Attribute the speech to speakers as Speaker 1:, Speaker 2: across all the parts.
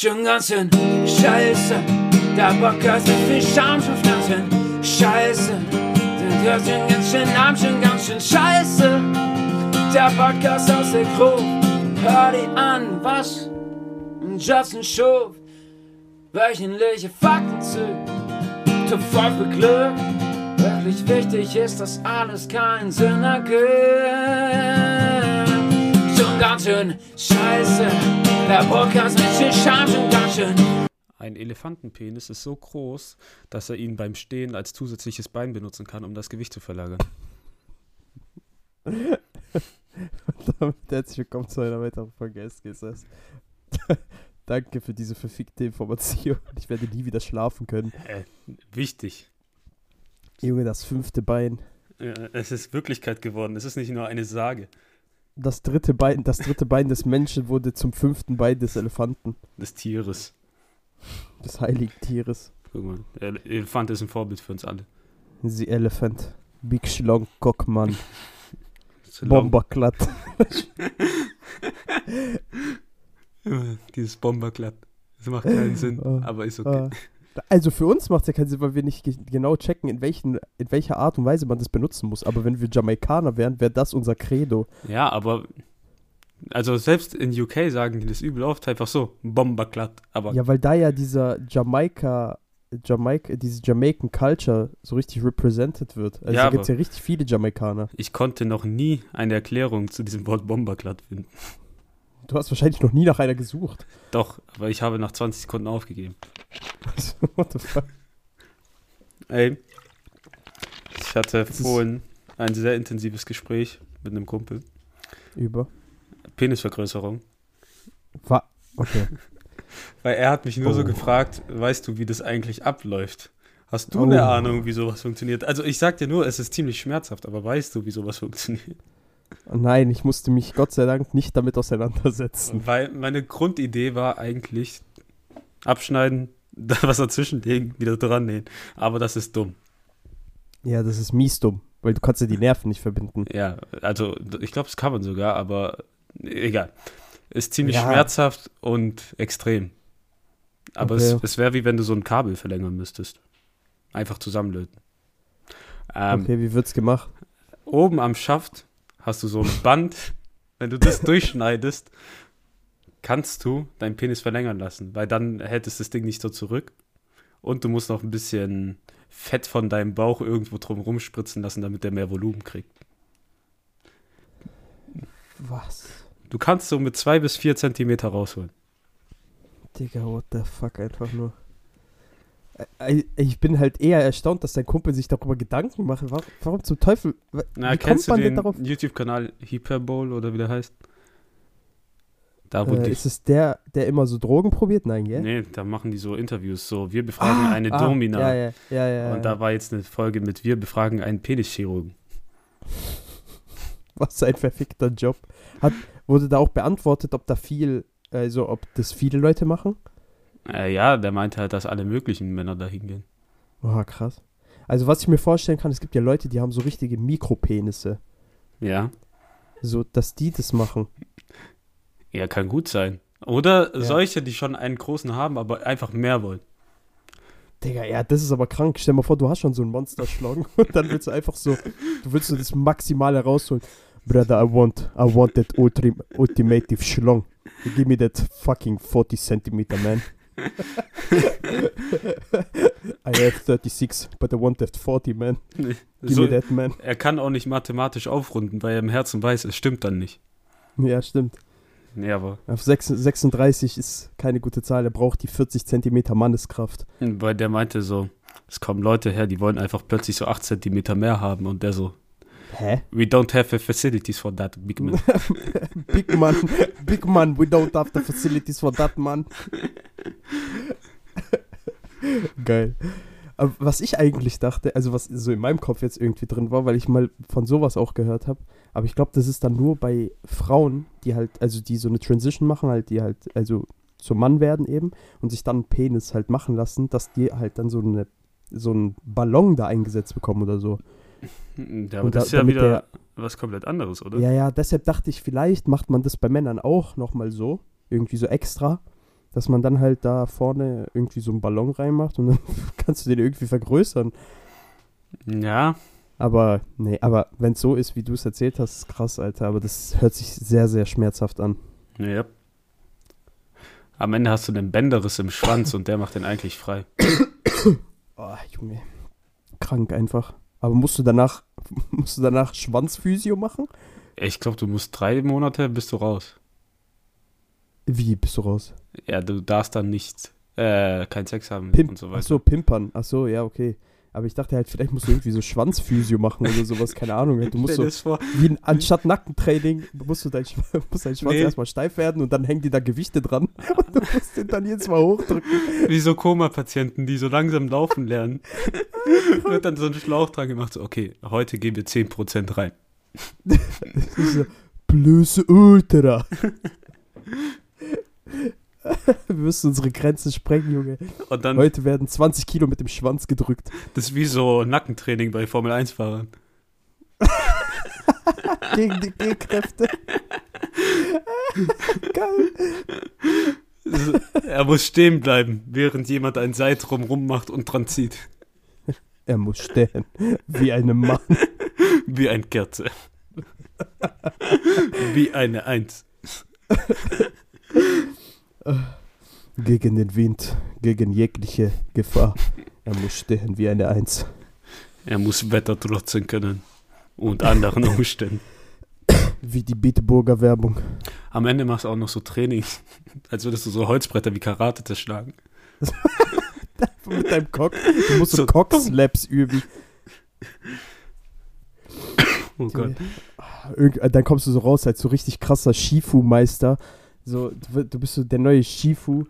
Speaker 1: Schon ganz schön scheiße. Der Podcast mit viel Charme schon Pflanzen. Scheiße. Den hört schon ganz schön arm, schon ganz schön scheiße. Der Podcast aus der Gruppe. Hör die an, was Justin Schuf. Wöchentliche Fakten zu. Top 5 beglückt. Wirklich wichtig ist, dass alles keinen Sinn ergibt. Schon ganz schön scheiße. Der Podcast mit Charme schon ganz schön.
Speaker 2: Ein Elefantenpenis ist so groß, dass er ihn beim Stehen als zusätzliches Bein benutzen kann, um das Gewicht zu verlagern.
Speaker 3: Und damit herzlich willkommen zu einer weiteren Folge SGSS. Danke für diese verfickte Information. Ich werde nie wieder schlafen können.
Speaker 2: Äh, wichtig.
Speaker 3: Junge, das fünfte Bein.
Speaker 2: Äh, Es ist Wirklichkeit geworden. Es ist nicht nur eine Sage
Speaker 3: Das dritte Bein, das dritte Bein des Menschen wurde zum fünften Bein des Elefanten.
Speaker 2: des Tieres.
Speaker 3: Des heiligen Tieres.
Speaker 2: Guck mal, der Elefant ist ein Vorbild für uns alle.
Speaker 3: The Elephant. Big Schlong Cockmann. Bomberklatt.
Speaker 2: Dieses Bomberklatt. Das macht keinen Sinn,
Speaker 3: Ah,
Speaker 2: aber ist okay.
Speaker 3: Also für uns macht es ja keinen Sinn, weil wir nicht ge genau checken, in, welchen, in welcher Art und Weise man das benutzen muss. Aber wenn wir Jamaikaner wären, wäre das unser Credo.
Speaker 2: Ja, aber also selbst in UK sagen die das übel oft einfach so, Bomberklatt. Aber
Speaker 3: Ja, weil da ja dieser Jamaika, Jamaika, diese Jamaican Culture so richtig represented wird. Also
Speaker 2: Ja,
Speaker 3: da gibt es ja richtig viele Jamaikaner.
Speaker 2: ich konnte noch nie eine Erklärung zu diesem Wort Bomberklatt finden.
Speaker 3: Du hast wahrscheinlich noch nie nach einer gesucht.
Speaker 2: Doch, aber ich habe nach 20 Sekunden aufgegeben.
Speaker 3: Also, What the fuck?
Speaker 2: Ey, ich hatte
Speaker 3: Das
Speaker 2: vorhin ein sehr intensives Gespräch mit einem Kumpel.
Speaker 3: Über.
Speaker 2: Penisvergrößerung.
Speaker 3: Wa okay.
Speaker 2: Weil er hat mich nur so
Speaker 3: Oh.
Speaker 2: gefragt, weißt du, wie das eigentlich abläuft? Hast du
Speaker 3: Oh.
Speaker 2: eine Ahnung, wie sowas funktioniert? Also ich sag dir nur, es ist ziemlich schmerzhaft, aber weißt du, wie sowas funktioniert?
Speaker 3: Nein, ich musste mich Gott sei Dank nicht damit auseinandersetzen.
Speaker 2: Weil meine Grundidee war eigentlich abschneiden, was dazwischen legen, wieder dran nähen. Aber das ist dumm.
Speaker 3: Ja, das ist mies dumm, weil du kannst ja die Nerven nicht verbinden.
Speaker 2: Ja, also ich glaube, es kann man sogar, aber egal. Ist ziemlich
Speaker 3: Ja.
Speaker 2: schmerzhaft und extrem. Aber es,
Speaker 3: Okay.
Speaker 2: es wäre wie wenn du so ein Kabel verlängern müsstest. Einfach zusammenlöten. Ähm,
Speaker 3: Okay, wie wird's gemacht?
Speaker 2: Oben am Schaft hast du so ein Band. wenn du das durchschneidest, kannst du deinen Penis verlängern lassen, weil dann hält es das Ding nicht so zurück. Und du musst noch ein bisschen Fett von deinem Bauch irgendwo drum rumspritzen lassen, damit der mehr Volumen kriegt.
Speaker 3: Was?
Speaker 2: Du kannst so mit zwei bis vier Zentimeter rausholen.
Speaker 3: Digga, what the fuck, einfach nur. Ä- Ich bin halt eher erstaunt, dass dein Kumpel sich darüber Gedanken macht. Warum, zum Teufel? wa-
Speaker 2: Na,
Speaker 3: wie
Speaker 2: kennst du den? YouTube-Kanal Hyperbole oder wie der heißt? Da wo
Speaker 3: Äh, ist es der, der immer so Drogen probiert? Nein, gell?
Speaker 2: Nee, da machen die so Interviews, so wir befragen eine
Speaker 3: ah,
Speaker 2: Domina.
Speaker 3: Ja, ja, ja, ja.
Speaker 2: Und da war jetzt eine Folge mit wir befragen einen Penischirurgen.
Speaker 3: Was ein verfickter Job. Hat, wurde da auch beantwortet, ob da viel, also ob das viele Leute machen?
Speaker 2: Äh, ja, der meinte halt, dass alle möglichen Männer da hingehen.
Speaker 3: Oha, krass. Also was ich mir vorstellen kann, es gibt ja Leute, die haben so richtige Mikropenisse.
Speaker 2: Ja.
Speaker 3: So, dass die das machen.
Speaker 2: Ja, kann gut sein. Oder
Speaker 3: Ja.
Speaker 2: solche, die schon einen großen haben, aber einfach mehr wollen.
Speaker 3: Digga, ja, das ist aber krank. Stell dir mal vor, du hast schon so einen Monsterschlangen und dann willst du einfach so, du willst so das Maximale rausholen. Brother, I want, I want that ultim ultimative schlong. Give me that fucking 40 centimeter, man. I have 36, but I want that 40, man. Give
Speaker 2: So,
Speaker 3: me that, man.
Speaker 2: er kann auch nicht mathematisch aufrunden, weil er im Herzen weiß, es stimmt dann nicht.
Speaker 3: Ja, stimmt.
Speaker 2: Nee, aber
Speaker 3: Auf 6, 36 ist keine gute Zahl. Er braucht die 40 Zentimeter Manneskraft.
Speaker 2: weil der meinte so, es kommen Leute her, die wollen einfach plötzlich so 8 Zentimeter mehr haben und der so,
Speaker 3: Hä?
Speaker 2: we don't have the facilities for that, big man.
Speaker 3: Big man, big man, we don't have the facilities for that, man. Geil. Aber was ich eigentlich dachte, also was so in meinem Kopf jetzt irgendwie drin war, weil ich mal von sowas auch gehört habe, aber ich glaube, das ist dann nur bei Frauen, die halt, also die so eine Transition machen, halt, die halt, also zum Mann werden eben und sich dann einen Penis halt machen lassen, dass die halt dann so eine so einen Ballon da eingesetzt bekommen oder so.
Speaker 2: Ja, aber das
Speaker 3: da-
Speaker 2: ist ja wieder was komplett anderes, oder?
Speaker 3: Ja, ja, deshalb dachte ich, vielleicht macht man das bei Männern auch nochmal so, irgendwie so extra, dass man dann halt da vorne irgendwie so einen Ballon reinmacht und dann kannst du den irgendwie vergrößern.
Speaker 2: Ja,
Speaker 3: Aber, nee, aber wenn es so ist, wie du es erzählt hast, ist krass, Alter. Aber das hört sich sehr, sehr schmerzhaft an.
Speaker 2: ja. Am Ende hast du den Bänderriss im Schwanz und der macht den eigentlich frei.
Speaker 3: Oh, Junge. Krank einfach. Aber musst du danach, musst du danach Schwanzphysio machen?
Speaker 2: Ich glaube, du musst drei Monate, bist du raus.
Speaker 3: Wie bist du raus?
Speaker 2: Ja, du darfst dann nicht, äh, keinen Sex haben
Speaker 3: Pimp.
Speaker 2: und so
Speaker 3: Ach
Speaker 2: weiter.
Speaker 3: so, pimpern. Ach so, ja, okay. Aber ich dachte halt, vielleicht musst du irgendwie so Schwanzphysio machen oder sowas, keine Ahnung. Du musst so,
Speaker 2: vor,
Speaker 3: wie ein, anstatt Nackentraining, musst du dein, Schw- muss dein Schwanz
Speaker 2: Nee.
Speaker 3: erstmal steif werden und dann hängen die da Gewichte dran und du musst den dann jedes Mal hochdrücken.
Speaker 2: wie so Koma-Patienten, die so langsam laufen lernen. Wird dann so ein Schlauch dran gemacht, so, okay, heute geben wir 10% rein.
Speaker 3: Blöße Ultra. Wir müssen unsere Grenze sprengen, Junge.
Speaker 2: Und dann,
Speaker 3: Heute werden 20 Kilo mit dem Schwanz gedrückt.
Speaker 2: das ist wie so Nackentraining bei Formel-1-Fahrern.
Speaker 3: Gegen die G-Kräfte. Geil.
Speaker 2: Er muss stehen bleiben, während jemand ein Seil drumrum macht und dran zieht.
Speaker 3: Er muss stehen. Wie eine Mann.
Speaker 2: Wie ein Kerze. Wie eine Eins.
Speaker 3: Gegen den Wind. Gegen jegliche Gefahr. Er muss stehen wie eine Eins.
Speaker 2: Er muss Wetter trotzen können. Und anderen Umständen.
Speaker 3: Wie die Bieteburger Werbung.
Speaker 2: Am Ende machst du auch noch so Training. Als würdest du so Holzbretter wie Karate schlagen.
Speaker 3: Mit deinem Cock. Du musst so
Speaker 2: So
Speaker 3: Cock-Slaps üben.
Speaker 2: Oh Gott.
Speaker 3: Irgend, äh, dann kommst du so raus als so richtig krasser Shifu-Meister. So, du, bist so der neue Shifu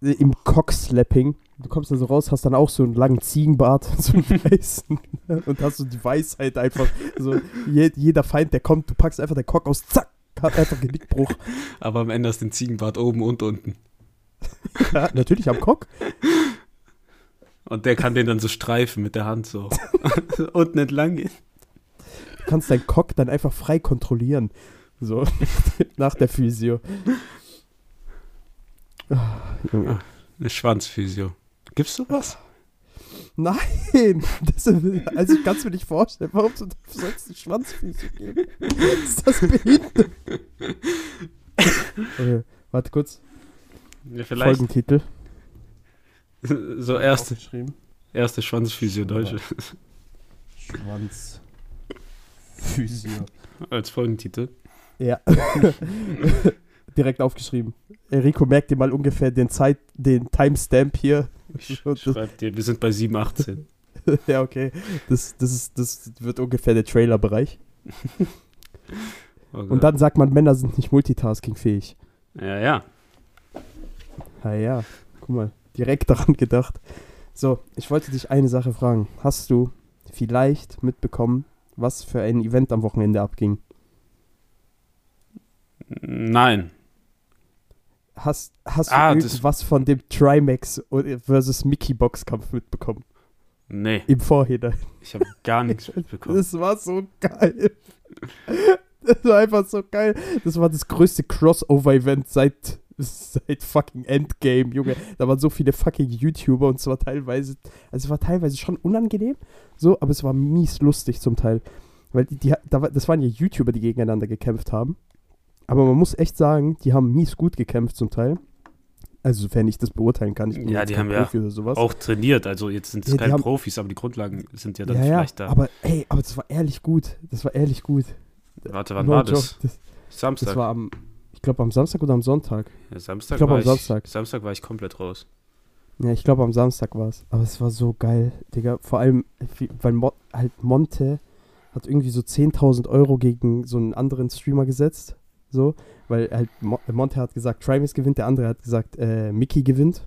Speaker 3: im Cockslapping. Du kommst da so raus, hast dann auch so einen langen Ziegenbart, einen weißen, und hast so die Weisheit einfach. So, je, jeder Feind, der kommt, du packst einfach den Cock aus, zack, hat einfach Genickbruch.
Speaker 2: Aber am Ende hast du den Ziegenbart oben und unten.
Speaker 3: Ja, natürlich am Cock.
Speaker 2: Und der kann den dann so streifen mit der Hand so. unten entlang gehen.
Speaker 3: Du kannst deinen Cock dann einfach frei kontrollieren. So, nach der Physio. Ah, Junge.
Speaker 2: Eine Schwanzphysio. Gibst du was?
Speaker 3: Nein, das also ich kann es mir nicht vorstellen. Warum soll es eine Schwanzfüße geben? Ist das behindert? Okay, warte kurz.
Speaker 2: Ja, vielleicht.
Speaker 3: Folgentitel.
Speaker 2: So erste, erste Schwanzphysio Deutsche.
Speaker 3: Schwanzphysio.
Speaker 2: Als Folgentitel.
Speaker 3: Ja. Direkt aufgeschrieben. Enrico, merkt dir mal ungefähr den Zeit, den Timestamp hier.
Speaker 2: Ich schreib dir, wir sind bei 7,18.
Speaker 3: ja, okay. Das, das, ist, das wird ungefähr der Trailer-Bereich.
Speaker 2: Gott.
Speaker 3: Und dann sagt man, Männer sind nicht multitaskingfähig.
Speaker 2: Ja, ja.
Speaker 3: Ah ja, guck mal, direkt daran gedacht. So, ich wollte dich eine Sache fragen. Hast du vielleicht mitbekommen, was für ein Event am Wochenende abging?
Speaker 2: Nein.
Speaker 3: Hast, hast
Speaker 2: Ah,
Speaker 3: du irgendwas von dem Trimax versus Mickey Boxkampf mitbekommen?
Speaker 2: Nee,
Speaker 3: Im Vorhinein.
Speaker 2: ich habe gar nichts mitbekommen.
Speaker 3: Das war so geil. Das war einfach so geil. Das war das größte Crossover-Event seit, seit fucking Endgame, Junge. Da waren so viele fucking YouTuber und es war teilweise, also es war teilweise schon unangenehm, so, aber es war mies lustig zum Teil. Weil die, die da, das waren ja YouTuber, die gegeneinander gekämpft haben. Aber man muss echt sagen, die haben mies gut gekämpft zum Teil. Also, sofern ich das beurteilen kann. Ich bin
Speaker 2: Ja, die haben ja
Speaker 3: Profi oder sowas.
Speaker 2: Auch trainiert, also jetzt sind es
Speaker 3: Ja,
Speaker 2: keine
Speaker 3: haben-
Speaker 2: Profis, aber die Grundlagen sind ja dann
Speaker 3: ja, ja,
Speaker 2: vielleicht da.
Speaker 3: aber ey, aber das war ehrlich gut. Das war ehrlich gut.
Speaker 2: Warte, wann
Speaker 3: No
Speaker 2: war das?
Speaker 3: das?
Speaker 2: Samstag.
Speaker 3: Das war am, ich glaube am Samstag oder am Sonntag.
Speaker 2: ja, Samstag
Speaker 3: ich glaub,
Speaker 2: war
Speaker 3: am
Speaker 2: ich,
Speaker 3: Samstag.
Speaker 2: Samstag war ich komplett raus.
Speaker 3: Ja, ich glaube am Samstag war es. Aber es war so geil, Digga. Vor allem, weil Mo halt Monte hat irgendwie so 10.000 Euro gegen so einen anderen Streamer gesetzt. So, weil halt Mo Monte hat gesagt, Trimax gewinnt, der andere hat gesagt, äh, Mickey gewinnt.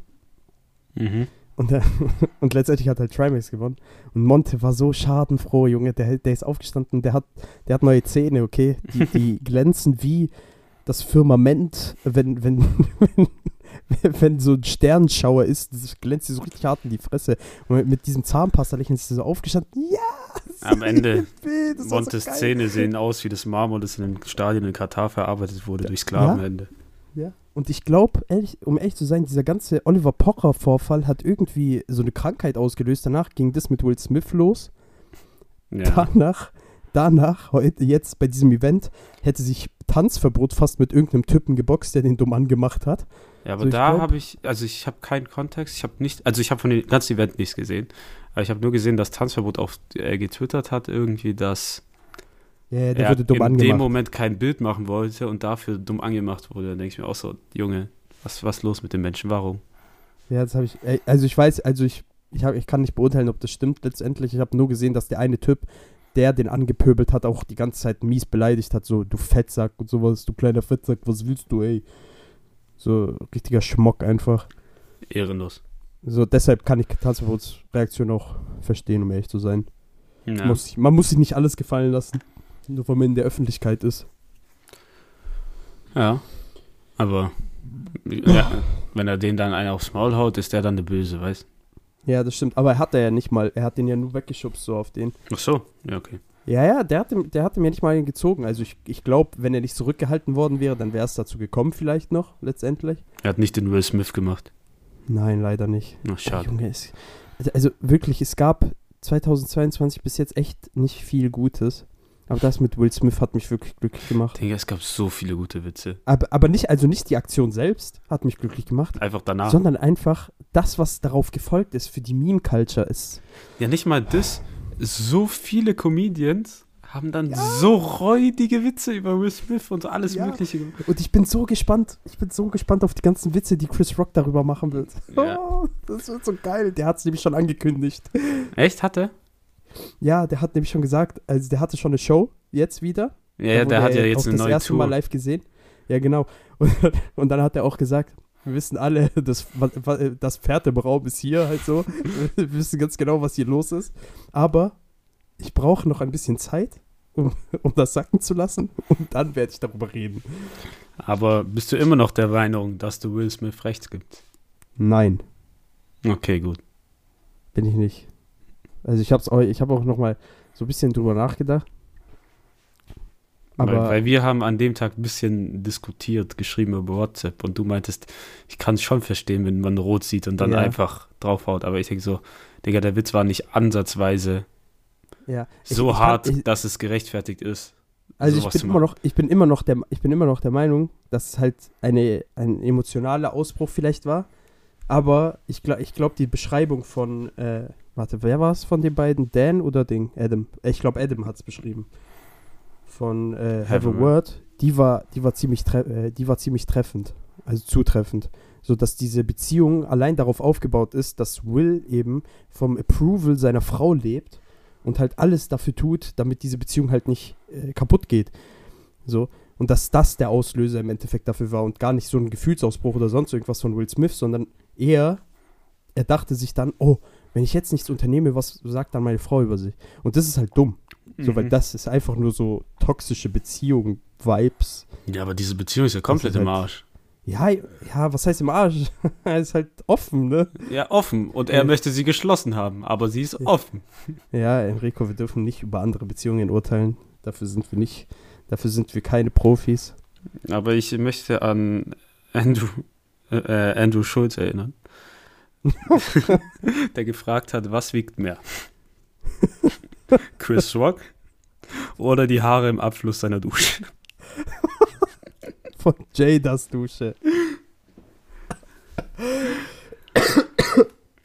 Speaker 2: Mhm.
Speaker 3: Und, der, und letztendlich hat halt Trimax gewonnen. Und Monte war so schadenfroh, Junge. Der, der ist aufgestanden, der hat, der hat neue Zähne, okay? Die, die glänzen wie das Firmament, wenn, wenn, wenn, wenn so ein Sternenschauer ist, das glänzt dir so richtig hart in die Fresse. Und mit, diesem Zahnpasta-Lächeln ist er so aufgestanden. Ja!
Speaker 2: Am Ende, Montes
Speaker 3: so.
Speaker 2: Zähne sehen aus wie das Marmor, das in einem Stadion in Katar verarbeitet wurde durch Sklavenhände.
Speaker 3: Ja. Und ich glaube, um ehrlich zu sein, dieser ganze Oliver Pocher-Vorfall hat irgendwie so eine Krankheit ausgelöst. Danach ging das mit Will Smith los.
Speaker 2: Ja.
Speaker 3: Danach, danach, heute, jetzt bei diesem Event, hätte sich Tanzverbot fast mit irgendeinem Typen geboxt, der den dumm angemacht hat.
Speaker 2: Ja, aber
Speaker 3: So, ich
Speaker 2: da habe ich, also ich habe keinen Kontext, ich habe nicht, also ich habe von dem ganzen Event nichts gesehen, aber ich habe nur gesehen, dass Tanzverbot auf äh, getwittert hat irgendwie, dass
Speaker 3: Ja, der
Speaker 2: er
Speaker 3: wurde dumm
Speaker 2: in
Speaker 3: angemacht.
Speaker 2: dem Moment kein Bild machen wollte und dafür dumm angemacht wurde. Dann denke ich mir auch so, Junge, was was los mit den Menschen? Warum?
Speaker 3: Ja, das habe ich. Also ich weiß, also ich, ich, hab, ich kann nicht beurteilen, ob das stimmt letztendlich. Ich habe nur gesehen, dass der eine Typ, der den angepöbelt hat, auch die ganze Zeit mies beleidigt hat, so du Fettsack und sowas, du kleiner Fettsack, was willst du, ey? So richtiger Schmock einfach.
Speaker 2: Ehrenlos.
Speaker 3: So deshalb kann ich Tanzverbots Reaktion auch verstehen, um ehrlich zu sein.
Speaker 2: Ja.
Speaker 3: Muss man muss sich nicht alles gefallen lassen, nur weil man in der Öffentlichkeit ist.
Speaker 2: ja. Aber ja, wenn er den dann einen aufs Maul haut, ist der dann der Böse, weißt
Speaker 3: Ja, das stimmt. Aber er hat er ja nicht mal. Er hat den ja nur weggeschubst, so auf den.
Speaker 2: Ach so, ja, okay.
Speaker 3: Ja, ja, der hat, ihm- der hat ihm ja nicht mal gezogen. Also ich, ich glaube, wenn er nicht zurückgehalten worden wäre, dann wäre es dazu gekommen vielleicht noch, letztendlich.
Speaker 2: Er hat nicht den Will Smith gemacht.
Speaker 3: Nein, leider nicht.
Speaker 2: Ach, schade.
Speaker 3: Junge, es, also, also wirklich, es gab 2022 bis jetzt echt nicht viel Gutes. Aber das mit Will Smith hat mich wirklich glücklich gemacht.
Speaker 2: Digga, es gab so viele gute Witze.
Speaker 3: Aber, aber nicht, also nicht die Aktion selbst hat mich glücklich gemacht,
Speaker 2: Einfach danach.
Speaker 3: sondern einfach das, was darauf gefolgt ist für die Meme-Culture ist.
Speaker 2: Ja, nicht mal das. So viele Comedians haben dann so räudige Witze über Will Smith und so alles
Speaker 3: Ja.
Speaker 2: Mögliche gemacht.
Speaker 3: Und ich bin so gespannt, ich bin so gespannt auf die ganzen Witze, die Chris Rock darüber machen wird.
Speaker 2: Ja.
Speaker 3: Oh, das wird so geil. Der hat es nämlich schon angekündigt.
Speaker 2: Echt, hat er?
Speaker 3: Ja, der hat nämlich schon gesagt, also der hatte schon eine Show jetzt wieder.
Speaker 2: Ja, der hat ja jetzt
Speaker 3: auch
Speaker 2: eine
Speaker 3: das
Speaker 2: neue
Speaker 3: erste
Speaker 2: Tour.
Speaker 3: Mal live gesehen. Ja, genau. Und, und dann hat er auch gesagt, wir wissen alle, das, das Pferd im Raum ist hier halt so. Wir wissen ganz genau, was hier los ist. Aber ich brauche noch ein bisschen Zeit, um, um das sacken zu lassen. Und dann werde ich darüber reden.
Speaker 2: Aber bist du immer noch der Meinung, dass du Will Smith rechts gibt?
Speaker 3: Nein,
Speaker 2: Okay, gut.
Speaker 3: bin ich nicht. Also ich habe auch, ich habe auch noch mal so ein bisschen drüber nachgedacht. Aber
Speaker 2: weil, weil wir haben an dem Tag ein bisschen diskutiert, geschrieben über WhatsApp und du meintest, ich kann es schon verstehen, wenn man rot sieht und dann
Speaker 3: Ja.
Speaker 2: einfach draufhaut. Aber ich denke so, Digga, der Witz war nicht ansatzweise
Speaker 3: ja, ich-
Speaker 2: so
Speaker 3: ich
Speaker 2: hart,
Speaker 3: Kann, ich,
Speaker 2: dass es gerechtfertigt ist.
Speaker 3: also ich bin immer noch, ich bin immer noch der, ich bin immer noch der Meinung, dass es halt eine, ein emotionaler Ausbruch vielleicht war. Aber ich glaube, ich glaub, die Beschreibung von, äh, warte, wer war es von den beiden? Dan oder Ding? Adam. Äh, Ich glaube, Adam hat es beschrieben. Von äh, Have a Word. Die war, die war ziemlich, äh, die war ziemlich treffend, also zutreffend, so dass diese Beziehung allein darauf aufgebaut ist, dass Will eben vom Approval seiner Frau lebt und halt alles dafür tut, damit diese Beziehung halt nicht äh, kaputt geht. So. Und dass das der Auslöser im Endeffekt dafür war und gar nicht so ein Gefühlsausbruch oder sonst irgendwas von Will Smith, sondern eher, er dachte sich dann, oh, wenn ich jetzt nichts unternehme, was sagt dann meine Frau über sich? Und das ist halt dumm. So, weil
Speaker 2: Mhm.
Speaker 3: das ist einfach nur so toxische Beziehung, Vibes.
Speaker 2: Ja, aber diese Beziehung ist ja komplett
Speaker 3: ist
Speaker 2: im
Speaker 3: halt-
Speaker 2: Arsch.
Speaker 3: Ja, ja, was heißt im Arsch? er ist halt offen, ne?
Speaker 2: Ja, offen. Und er
Speaker 3: Ja.
Speaker 2: möchte sie geschlossen haben, aber sie ist
Speaker 3: Ja.
Speaker 2: offen.
Speaker 3: Ja, Enrico, wir dürfen nicht über andere Beziehungen urteilen. Dafür sind wir nicht, dafür sind wir keine Profis.
Speaker 2: Aber ich möchte an Andrew, äh, äh, Andrew Schulz erinnern, der gefragt hat, was wiegt mehr? Chris Rock oder die Haare im Abfluss seiner Dusche?
Speaker 3: Von Jadas Dusche.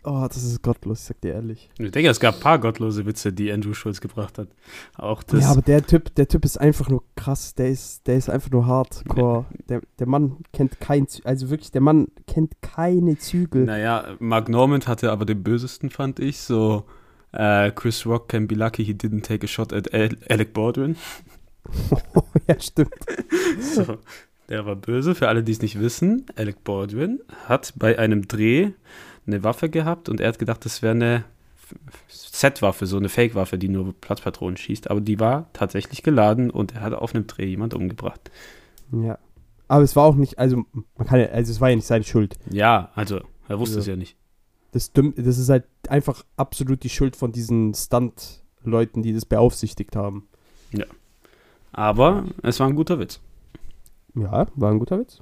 Speaker 3: Oh, das ist gottlos, ich sag dir ehrlich.
Speaker 2: Ich denke, es gab ein paar gottlose Witze, die Andrew Schulz gebracht hat. Auch das.
Speaker 3: ja, aber der Typ, der Typ ist einfach nur krass. Der ist, der ist einfach nur hardcore. Der, der Mann kennt kein, also wirklich, der Mann kennt keine Zügel.
Speaker 2: naja, Mark Normand hatte aber den bösesten, fand ich. So, äh, Chris Rock can be lucky he didn't take a shot at Al Alec Baldwin.
Speaker 3: ja, stimmt.
Speaker 2: So, der war böse. Für alle, die es nicht wissen, Alec Baldwin hat bei einem Dreh eine Waffe gehabt und er hat gedacht, das wäre eine Set-Waffe, so eine Fake-Waffe, die nur Platzpatronen schießt. Aber die war tatsächlich geladen und er hat auf einem Dreh jemand umgebracht.
Speaker 3: Ja. Aber es war auch nicht, also man kann ja, also es war ja nicht seine Schuld.
Speaker 2: Ja, also, er wusste
Speaker 3: Ja.
Speaker 2: es ja nicht.
Speaker 3: Das, das ist halt einfach absolut die Schuld von diesen Stunt-Leuten, die das beaufsichtigt haben.
Speaker 2: Aber es war ein guter Witz.
Speaker 3: Ja, war ein guter Witz.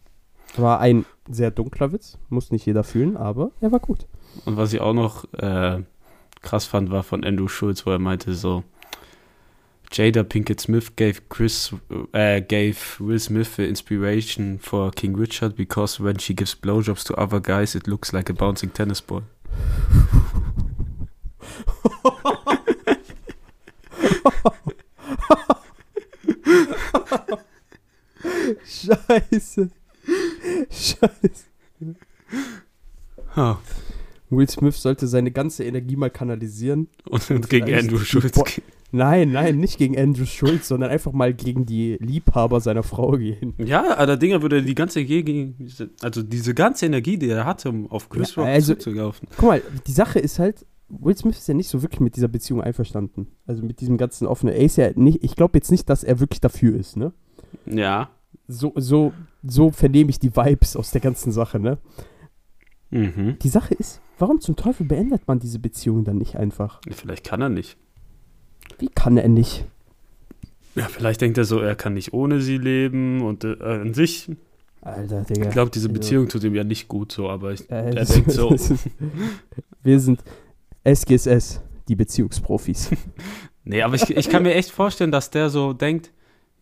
Speaker 3: War ein sehr dunkler Witz, muss nicht jeder fühlen, aber er war gut.
Speaker 2: Und was ich auch noch äh, krass fand, war von Andrew Schulz, wo er meinte so, Jada Pinkett Smith gave Chris uh, gave Will Smith the inspiration for King Richard because when she gives blowjobs to other guys, it looks like a bouncing tennis ball.
Speaker 3: Scheiße. Scheiße.
Speaker 2: Oh.
Speaker 3: Will Smith sollte seine ganze Energie mal kanalisieren.
Speaker 2: Und, und gegen Andrew Schulz.
Speaker 3: Bo nein, nein, nicht gegen Andrew Schulz, sondern einfach mal gegen die Liebhaber seiner Frau gehen.
Speaker 2: Ja, allerdings würde er die ganze Energie, also diese ganze Energie, die er hatte, um auf Chris
Speaker 3: Ja,
Speaker 2: Rock
Speaker 3: also-
Speaker 2: zuzulaufen.
Speaker 3: Guck mal, die Sache ist halt, Will Smith ist ja nicht so wirklich mit dieser Beziehung einverstanden. Also mit diesem ganzen offenen. Er ist ja nicht, ich glaube jetzt nicht, dass er wirklich dafür ist, ne?
Speaker 2: Ja.
Speaker 3: So, so, so vernehme ich die Vibes aus der ganzen Sache, ne?
Speaker 2: Mhm.
Speaker 3: Die Sache ist, warum zum Teufel beendet man diese Beziehung dann nicht einfach?
Speaker 2: Vielleicht kann er nicht.
Speaker 3: Wie kann er nicht?
Speaker 2: Ja, vielleicht denkt er so, er kann nicht ohne sie leben und äh, an sich,
Speaker 3: Alter, Digga.
Speaker 2: ich glaube, diese
Speaker 3: Also-
Speaker 2: Beziehung tut ihm ja nicht gut so, aber ich,
Speaker 3: Äh,
Speaker 2: er denkt so,
Speaker 3: Wir sind SGSS, die Beziehungsprofis.
Speaker 2: nee, aber ich, ich kann mir echt vorstellen, dass der so denkt,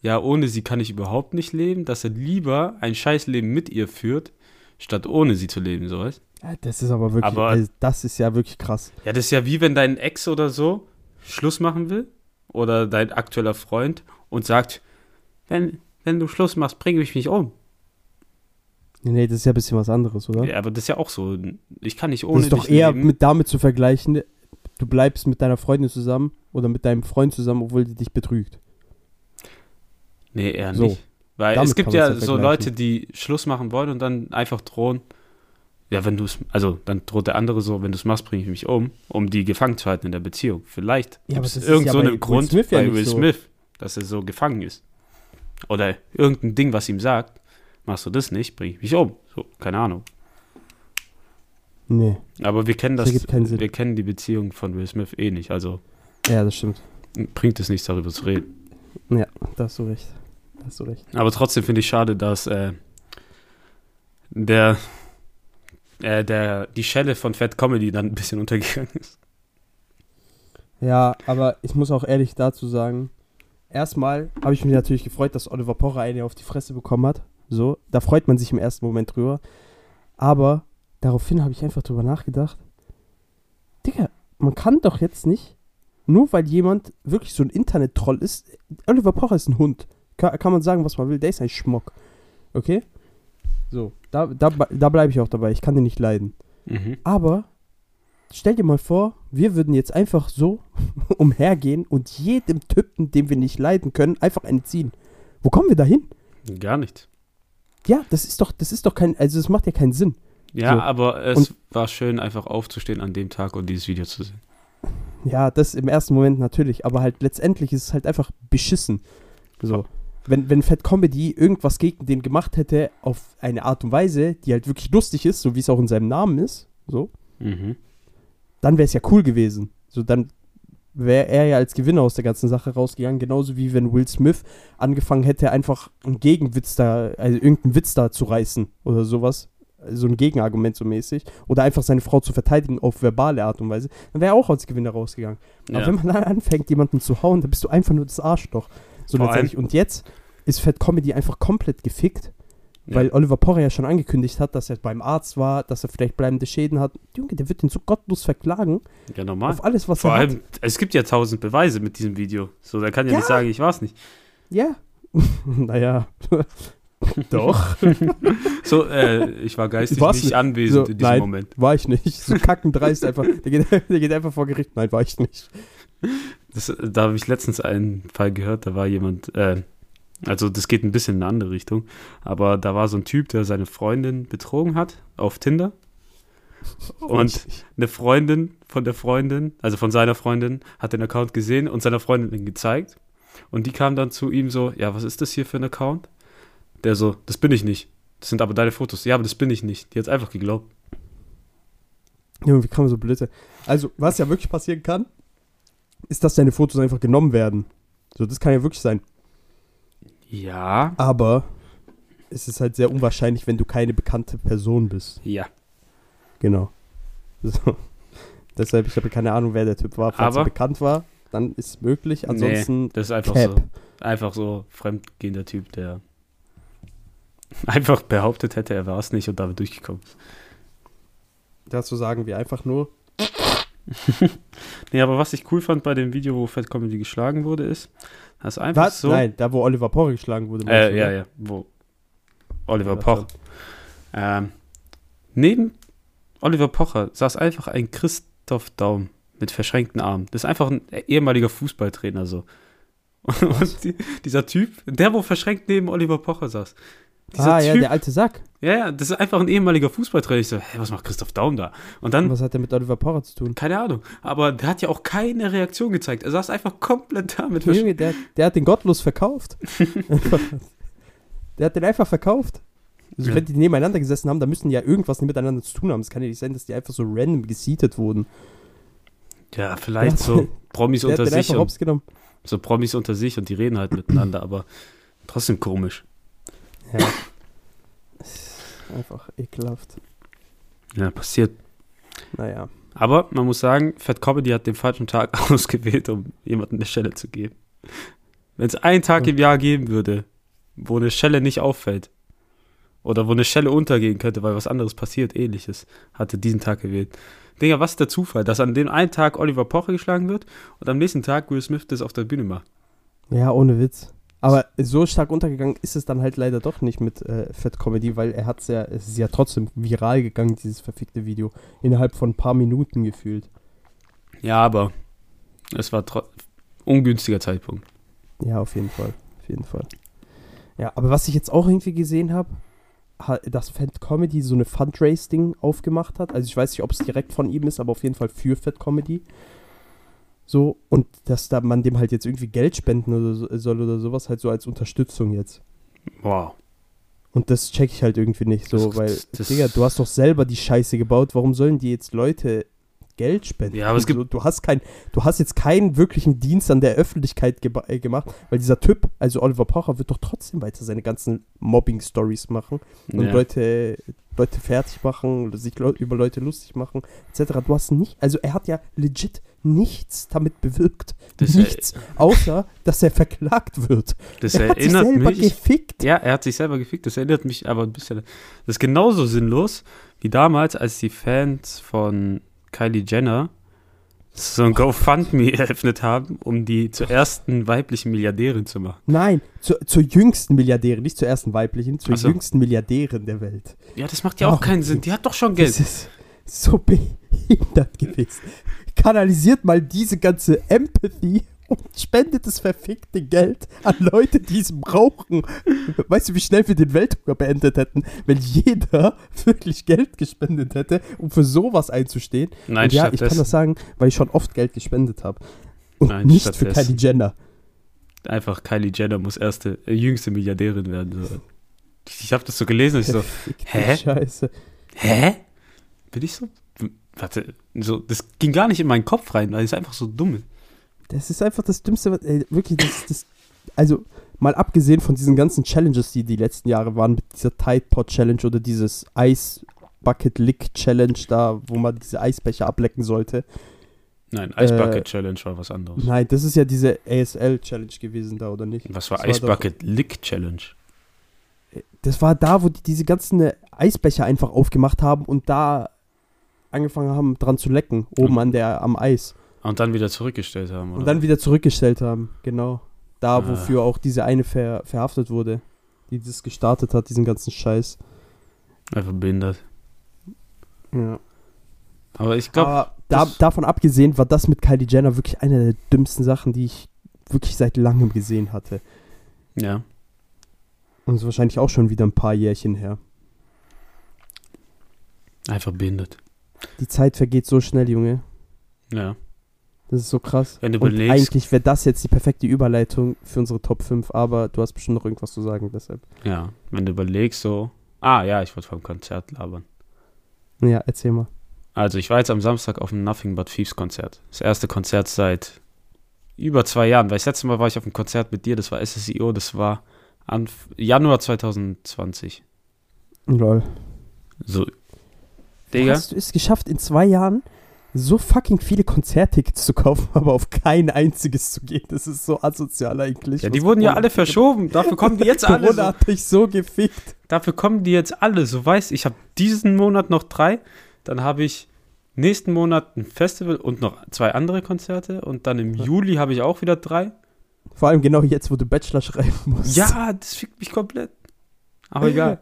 Speaker 2: ja, ohne sie kann ich überhaupt nicht leben, dass er lieber ein Scheißleben mit ihr führt, statt ohne sie zu leben, so weißt
Speaker 3: Ja, Das ist aber wirklich,
Speaker 2: Aber-
Speaker 3: also das ist ja wirklich krass.
Speaker 2: Ja, das ist ja wie wenn dein Ex oder so Schluss machen will oder dein aktueller Freund und sagt, wenn, wenn du Schluss machst, bringe ich mich um.
Speaker 3: Nee, nee, das ist ja ein bisschen was anderes, oder?
Speaker 2: Ja, aber das ist ja auch so. Ich kann nicht
Speaker 3: das
Speaker 2: ohne
Speaker 3: ist doch eher
Speaker 2: leben.
Speaker 3: mit damit zu vergleichen, du bleibst mit deiner Freundin zusammen oder mit deinem Freund zusammen, obwohl die dich betrügt.
Speaker 2: Nee, eher
Speaker 3: So.
Speaker 2: nicht. Weil
Speaker 3: Damit
Speaker 2: es gibt ja so. Leute, die Schluss machen wollen und dann einfach drohen. Ja, wenn du es, also dann droht der andere so, wenn du es machst, bringe ich mich um, um die gefangen zu halten in der Beziehung. Vielleicht
Speaker 3: Ja,
Speaker 2: gibt es irgend
Speaker 3: ja
Speaker 2: so einen
Speaker 3: Will
Speaker 2: Grund
Speaker 3: ja
Speaker 2: bei Will
Speaker 3: so.
Speaker 2: Smith, dass er so gefangen ist. Oder irgendein Ding, was ihm sagt, machst du das nicht, bringe ich mich um. So, keine Ahnung.
Speaker 3: Nee,
Speaker 2: Aber wir kennen
Speaker 3: Das
Speaker 2: das, wir kennen die Beziehung von Will Smith eh nicht, also
Speaker 3: ja, das stimmt.
Speaker 2: bringt es nichts darüber zu reden.
Speaker 3: Ja, da hast du recht. Hast du recht.
Speaker 2: Aber trotzdem finde ich schade, dass äh, der, äh, der, die Schelle von Fat Comedy dann ein bisschen untergegangen ist.
Speaker 3: Ja, aber ich muss auch ehrlich dazu sagen, erstmal habe ich mich natürlich gefreut, dass Oliver Pocher eine auf die Fresse bekommen hat. So, da freut man sich im ersten Moment drüber. Aber daraufhin habe ich einfach drüber nachgedacht. Digga, man kann doch jetzt nicht, nur weil jemand wirklich so ein Internet-Troll ist, Oliver Pocher ist ein Hund. Kann, kann man sagen, was man will, der ist ein Schmock. Okay? So, da, da, da bleibe ich auch dabei. Ich kann den nicht leiden.
Speaker 2: Mhm.
Speaker 3: Aber stell dir mal vor, wir würden jetzt einfach so umhergehen und jedem Typen, den wir nicht leiden können, einfach eine ziehen. Wo kommen wir da hin?
Speaker 2: Gar nicht.
Speaker 3: Ja, das ist doch, das ist doch kein, also das macht ja keinen Sinn.
Speaker 2: Ja,
Speaker 3: So.
Speaker 2: aber es
Speaker 3: Und-
Speaker 2: war schön, einfach aufzustehen an dem Tag und dieses Video zu sehen.
Speaker 3: Ja, das im ersten Moment natürlich, aber halt letztendlich ist es halt einfach beschissen. So. Wenn, wenn Fat Comedy irgendwas gegen den gemacht hätte, auf eine Art und Weise, die halt wirklich lustig ist, so wie es auch in seinem Namen ist, so,
Speaker 2: Mhm.
Speaker 3: dann wäre es ja cool gewesen. So, dann wäre er ja als Gewinner aus der ganzen Sache rausgegangen, genauso wie wenn Will Smith angefangen hätte, einfach einen Gegenwitz da, also irgendeinen Witz da zu reißen oder sowas. So ein Gegenargument so mäßig. Oder einfach seine Frau zu verteidigen auf verbale Art und Weise. Dann wäre er auch als Gewinner rausgegangen. Aber
Speaker 2: Ja.
Speaker 3: wenn man dann anfängt, jemanden zu hauen, dann bist du einfach nur das Arschloch. So
Speaker 2: Vor
Speaker 3: letztendlich. Und jetzt ist Fat Comedy einfach komplett gefickt,
Speaker 2: Ja.
Speaker 3: weil Oliver Pocher ja schon angekündigt hat, dass er beim Arzt war, dass er vielleicht bleibende Schäden hat. Junge, der wird ihn so gottlos verklagen
Speaker 2: ja, normal.
Speaker 3: auf alles, was
Speaker 2: Vor
Speaker 3: er
Speaker 2: allem,
Speaker 3: hat.
Speaker 2: es gibt ja tausend Beweise mit diesem Video. So, da kann ja,
Speaker 3: Ja.
Speaker 2: nicht sagen, ich war's nicht.
Speaker 3: Ja. naja. Doch.
Speaker 2: So, äh, ich war geistig
Speaker 3: War's
Speaker 2: nicht
Speaker 3: nicht.
Speaker 2: anwesend
Speaker 3: So,
Speaker 2: in diesem
Speaker 3: nein.
Speaker 2: Moment.
Speaker 3: War ich nicht. So kackendreist einfach. Der geht, der geht einfach vor Gericht. Nein, war ich nicht.
Speaker 2: Das, da habe ich letztens einen Fall gehört, da war jemand, äh, also das geht ein bisschen in eine andere Richtung, aber da war so ein Typ, der seine Freundin betrogen hat auf Tinder. Und eine Freundin von der Freundin, also von seiner Freundin, hat den Account gesehen und seiner Freundin gezeigt. Und die kam dann zu ihm so, ja, was ist das hier für ein Account? Der so, das bin ich nicht. Das sind aber deine Fotos. Ja, aber das bin ich nicht. Die hat einfach geglaubt.
Speaker 3: Junge, wie kann man so blöd sein? Also, was ja wirklich passieren kann, ist, dass deine Fotos einfach genommen werden. So, das kann ja wirklich sein.
Speaker 2: Ja.
Speaker 3: Aber es ist halt sehr unwahrscheinlich, wenn du keine bekannte Person bist.
Speaker 2: Ja.
Speaker 3: Genau. So. Deshalb, ich habe keine Ahnung, wer der Typ war. Falls
Speaker 2: Aber-
Speaker 3: er bekannt war, dann ist es möglich. Ansonsten
Speaker 2: nee, das ist einfach
Speaker 3: Cap.
Speaker 2: so. Einfach so fremdgehender Typ, der einfach behauptet hätte, er war es nicht und damit durchgekommen ist.
Speaker 3: dazu sagen wir einfach nur,
Speaker 2: Nee, aber was ich cool fand bei dem Video, wo Fat Comedy geschlagen wurde, ist, dass einfach
Speaker 3: was?
Speaker 2: so.
Speaker 3: Nein, da wo Oliver Porre geschlagen wurde.
Speaker 2: Äh, ja, ja, wo Oliver
Speaker 3: Ja,
Speaker 2: Poch. Ähm, neben Oliver Pocher saß einfach ein Christoph Daum mit verschränkten Armen. Das ist einfach ein ehemaliger Fußballtrainer so. Und die, dieser Typ, der wo verschränkt neben Oliver Pocher saß. Dieser
Speaker 3: Ah, ja,
Speaker 2: Typ,
Speaker 3: der alte Sack.
Speaker 2: ja, ja, das ist einfach ein ehemaliger Fußballtrainer. Ich so, hä, was macht Christoph Daum da? Und dann,
Speaker 3: Was hat der mit Oliver Porre zu tun?
Speaker 2: keine Ahnung, aber der hat ja auch keine Reaktion gezeigt. Er saß einfach komplett da mit
Speaker 3: Junge, der, der hat den gottlos verkauft. der hat den einfach verkauft. Also,
Speaker 2: Ja.
Speaker 3: Wenn die nebeneinander gesessen haben, dann müssen die ja irgendwas miteinander zu tun haben. Es kann ja nicht sein, dass die einfach so random gesietet wurden.
Speaker 2: Ja, vielleicht
Speaker 3: Der-
Speaker 2: so Promis
Speaker 3: hat
Speaker 2: unter
Speaker 3: den
Speaker 2: sich und so Promis unter sich und die reden halt miteinander, aber trotzdem komisch.
Speaker 3: Ja. Einfach ekelhaft.
Speaker 2: Ja, passiert.
Speaker 3: Naja.
Speaker 2: Aber man muss sagen, Fat Comedy hat den falschen Tag ausgewählt, um jemandem eine Schelle zu geben. Wenn es einen Tag im Jahr geben würde, wo eine Schelle nicht auffällt oder wo eine Schelle untergehen könnte, weil was anderes passiert, ähnliches, hatte diesen Tag gewählt. Digga, was ist der Zufall, dass an dem einen Tag Oliver Pocher geschlagen wird und am nächsten Tag Will Smith das auf der Bühne macht?
Speaker 3: Ja, ohne Witz. Aber so stark untergegangen ist es dann halt leider doch nicht mit äh, Fat Comedy, weil er hat's ja, es ist ja trotzdem viral gegangen, dieses verfickte Video. Innerhalb von ein paar Minuten gefühlt.
Speaker 2: Ja, aber es war ungünstiger Zeitpunkt.
Speaker 3: Ja, auf jeden Fall. Auf jeden Fall. Ja, aber was ich jetzt auch irgendwie gesehen habe, dass Fat Comedy so eine Fundraising aufgemacht hat. Also ich weiß nicht, ob es direkt von ihm ist, aber auf jeden Fall für Fat Comedy. So, und dass da man dem halt jetzt irgendwie Geld spenden oder so, soll oder sowas, halt so als Unterstützung jetzt.
Speaker 2: Wow.
Speaker 3: Und das check ich halt irgendwie nicht so,
Speaker 2: Das-
Speaker 3: weil,
Speaker 2: das- das-
Speaker 3: Digga, du hast doch selber die Scheiße gebaut, warum sollen die jetzt Leute Geld spenden?
Speaker 2: Ja, aber es gibt-
Speaker 3: so, du hast kein, du hast jetzt keinen wirklichen Dienst an der Öffentlichkeit geba- äh, gemacht, weil dieser Typ, also Oliver Pocher, wird doch trotzdem weiter seine ganzen Mobbing-Stories machen und
Speaker 2: Ja.
Speaker 3: Leute, Leute fertig machen, oder sich Leu über Leute lustig machen, etc. Du hast nicht, also er hat ja legit nichts damit bewirkt.
Speaker 2: Das-
Speaker 3: nichts, außer dass er verklagt wird.
Speaker 2: Das
Speaker 3: er hat sich selber
Speaker 2: mich.
Speaker 3: gefickt.
Speaker 2: Ja, er hat sich selber gefickt. Das erinnert mich aber ein bisschen. Das ist genauso sinnlos wie damals, als die Fans von Kylie Jenner so ein GoFundMe eröffnet haben, um die zur ersten weiblichen Milliardärin zu machen.
Speaker 3: Nein, zur, zur jüngsten Milliardärin, nicht zur ersten weiblichen, zur
Speaker 2: so.
Speaker 3: jüngsten Milliardärin der Welt.
Speaker 2: Ja, das macht ja auch
Speaker 3: Oh.
Speaker 2: keinen Sinn. Die hat doch schon
Speaker 3: Das
Speaker 2: Geld.
Speaker 3: ist so behindert gewesen. Kanalisiert mal diese ganze Empathy und spendet das verfickte Geld an Leute, die es brauchen. Weißt du, wie schnell wir den Welthunger beendet hätten, wenn jeder wirklich Geld gespendet hätte, um für sowas einzustehen?
Speaker 2: Nein,
Speaker 3: und ja, ich kann das sagen, weil ich schon oft Geld gespendet habe. Und
Speaker 2: Nein,
Speaker 3: nicht für. Kylie Jenner.
Speaker 2: einfach Kylie Jenner muss erste, äh, jüngste Milliardärin werden. So. Ich habe das so gelesen, ich so, hä?
Speaker 3: Scheiße.
Speaker 2: hä? Bin ich so? Warte, so, das ging gar nicht in meinen Kopf rein, weil es einfach so dumm ist.
Speaker 3: Das ist einfach das Dümmste, was, ey, wirklich, das, das, also mal abgesehen von diesen ganzen Challenges, die die letzten Jahre waren, mit dieser Tide Pod Challenge oder dieses Ice Bucket Lick Challenge da, wo man diese Eisbecher ablecken sollte.
Speaker 2: Nein, Ice
Speaker 3: Äh,
Speaker 2: Bucket Challenge war was anderes.
Speaker 3: Nein, das ist ja diese ASL Challenge gewesen da, oder nicht?
Speaker 2: Was war
Speaker 3: Das war
Speaker 2: Ice
Speaker 3: doch-
Speaker 2: Bucket Lick Challenge?
Speaker 3: Das war da, wo die diese ganzen Eisbecher einfach aufgemacht haben und da angefangen haben dran zu lecken, oben an der, am Eis.
Speaker 2: Und dann wieder zurückgestellt haben, oder?
Speaker 3: Und dann wieder zurückgestellt haben, genau. Da,
Speaker 2: Ah.
Speaker 3: wofür auch diese eine ver verhaftet wurde, die das gestartet hat, diesen ganzen Scheiß.
Speaker 2: Einfach behindert.
Speaker 3: Ja.
Speaker 2: Aber ich glaube,
Speaker 3: Aber da, davon abgesehen war das mit Kylie Jenner wirklich eine der dümmsten Sachen, die ich wirklich seit langem gesehen hatte.
Speaker 2: ja.
Speaker 3: Und ist wahrscheinlich auch schon wieder ein paar Jährchen her.
Speaker 2: Einfach behindert.
Speaker 3: Die Zeit vergeht so schnell, Junge.
Speaker 2: Ja.
Speaker 3: Das ist so krass.
Speaker 2: Wenn du
Speaker 3: Und
Speaker 2: überlegst-
Speaker 3: eigentlich wäre das jetzt die perfekte Überleitung für unsere Top 5, aber du hast bestimmt noch irgendwas zu sagen, deshalb.
Speaker 2: Ja. Wenn du überlegst, so. Ah, ja, ich wollte vom Konzert labern.
Speaker 3: Ja, erzähl mal.
Speaker 2: Also, ich war jetzt am Samstag auf dem Nothing But Thieves Konzert. Das erste Konzert seit über zwei Jahren. Weil das letzte Mal war ich auf einem Konzert mit dir, das war SSIO, das war Anf Januar 2020.
Speaker 3: Lol.
Speaker 2: So. Digga.
Speaker 3: Hast du es geschafft, in zwei Jahren so fucking viele Konzerttickets zu kaufen, aber auf kein einziges zu gehen? Das ist so asozial eigentlich.
Speaker 2: Ja, die wurden ja alle verschoben. Dafür kommen die jetzt alle.
Speaker 3: Corona
Speaker 2: So,
Speaker 3: hat dich so gefickt.
Speaker 2: dafür kommen die jetzt alle. So weißt ich habe diesen Monat noch drei. Dann habe ich nächsten Monat ein Festival und noch zwei andere Konzerte. Und dann im Juli habe ich auch wieder drei.
Speaker 3: Vor allem genau jetzt, wo du Bachelor schreiben musst.
Speaker 2: Ja, das fickt mich komplett. Aber egal.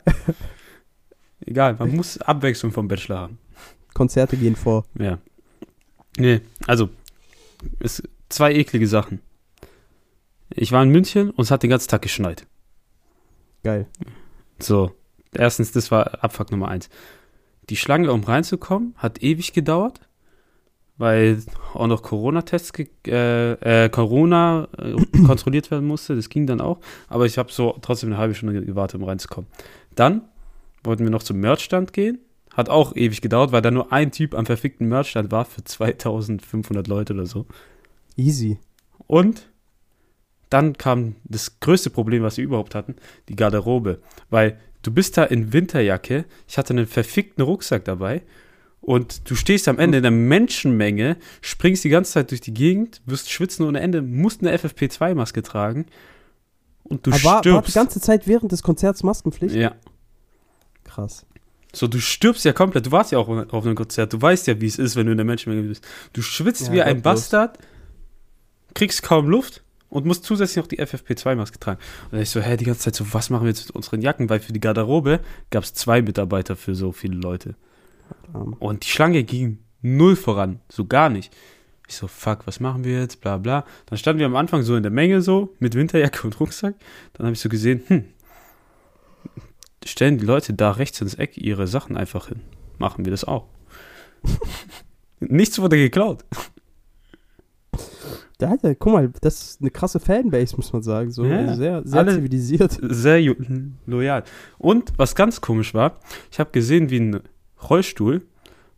Speaker 2: egal, man muss Abwechslung vom Bachelor haben.
Speaker 3: Konzerte gehen vor.
Speaker 2: Ja. Nee, also, es, zwei eklige Sachen. Ich war in München und es hat den ganzen Tag geschneit.
Speaker 3: Geil.
Speaker 2: So, erstens, das war Abfuck Nummer eins. Die Schlange, um reinzukommen, hat ewig gedauert, weil auch noch Corona-Tests, äh, äh, Corona äh, kontrolliert werden musste. Das ging dann auch. Aber ich habe so trotzdem eine halbe Stunde gewartet, um reinzukommen. Dann wollten wir noch zum Merchstand gehen. Hat auch ewig gedauert, weil da nur ein Typ am verfickten Merchstand war für 2500 Leute oder so.
Speaker 3: Easy.
Speaker 2: Und dann kam das größte Problem, was wir überhaupt hatten, die Garderobe. Weil du bist da in Winterjacke, ich hatte einen verfickten Rucksack dabei und du stehst am Ende in der Menschenmenge, springst die ganze Zeit durch die Gegend, wirst schwitzen ohne Ende, musst eine FFP2-Maske tragen und du
Speaker 3: aber war, war die
Speaker 2: stirbst.
Speaker 3: ganze Zeit während des Konzerts Maskenpflicht?
Speaker 2: ja.
Speaker 3: Krass.
Speaker 2: So, du stirbst ja komplett. Du warst ja auch auf einem Konzert. Du weißt ja, wie es ist, wenn du in der Menschenmenge bist. Du schwitzt
Speaker 3: Ja,
Speaker 2: wie ein. Bastard, kriegst kaum Luft und musst zusätzlich noch die FFP2-Maske tragen. Und dann ich so, hä, die ganze Zeit so, was machen wir jetzt mit unseren Jacken? Weil für die Garderobe gab es zwei Mitarbeiter für so viele Leute. Und die Schlange ging null voran, so gar nicht. Ich so, fuck, was machen wir jetzt? Bla bla. Dann standen wir am Anfang so in der Menge so, mit Winterjacke und Rucksack. Dann habe ich so gesehen, hm, stellen die Leute da rechts ins Eck ihre Sachen einfach hin. Machen wir das auch. Nichts wurde geklaut.
Speaker 3: Da hat er, guck mal, das ist eine krasse Fanbase, muss man sagen. So.
Speaker 2: Ja,
Speaker 3: also sehr, sehr zivilisiert.
Speaker 2: Sehr loyal. Und was ganz komisch war, ich habe gesehen, wie ein Rollstuhl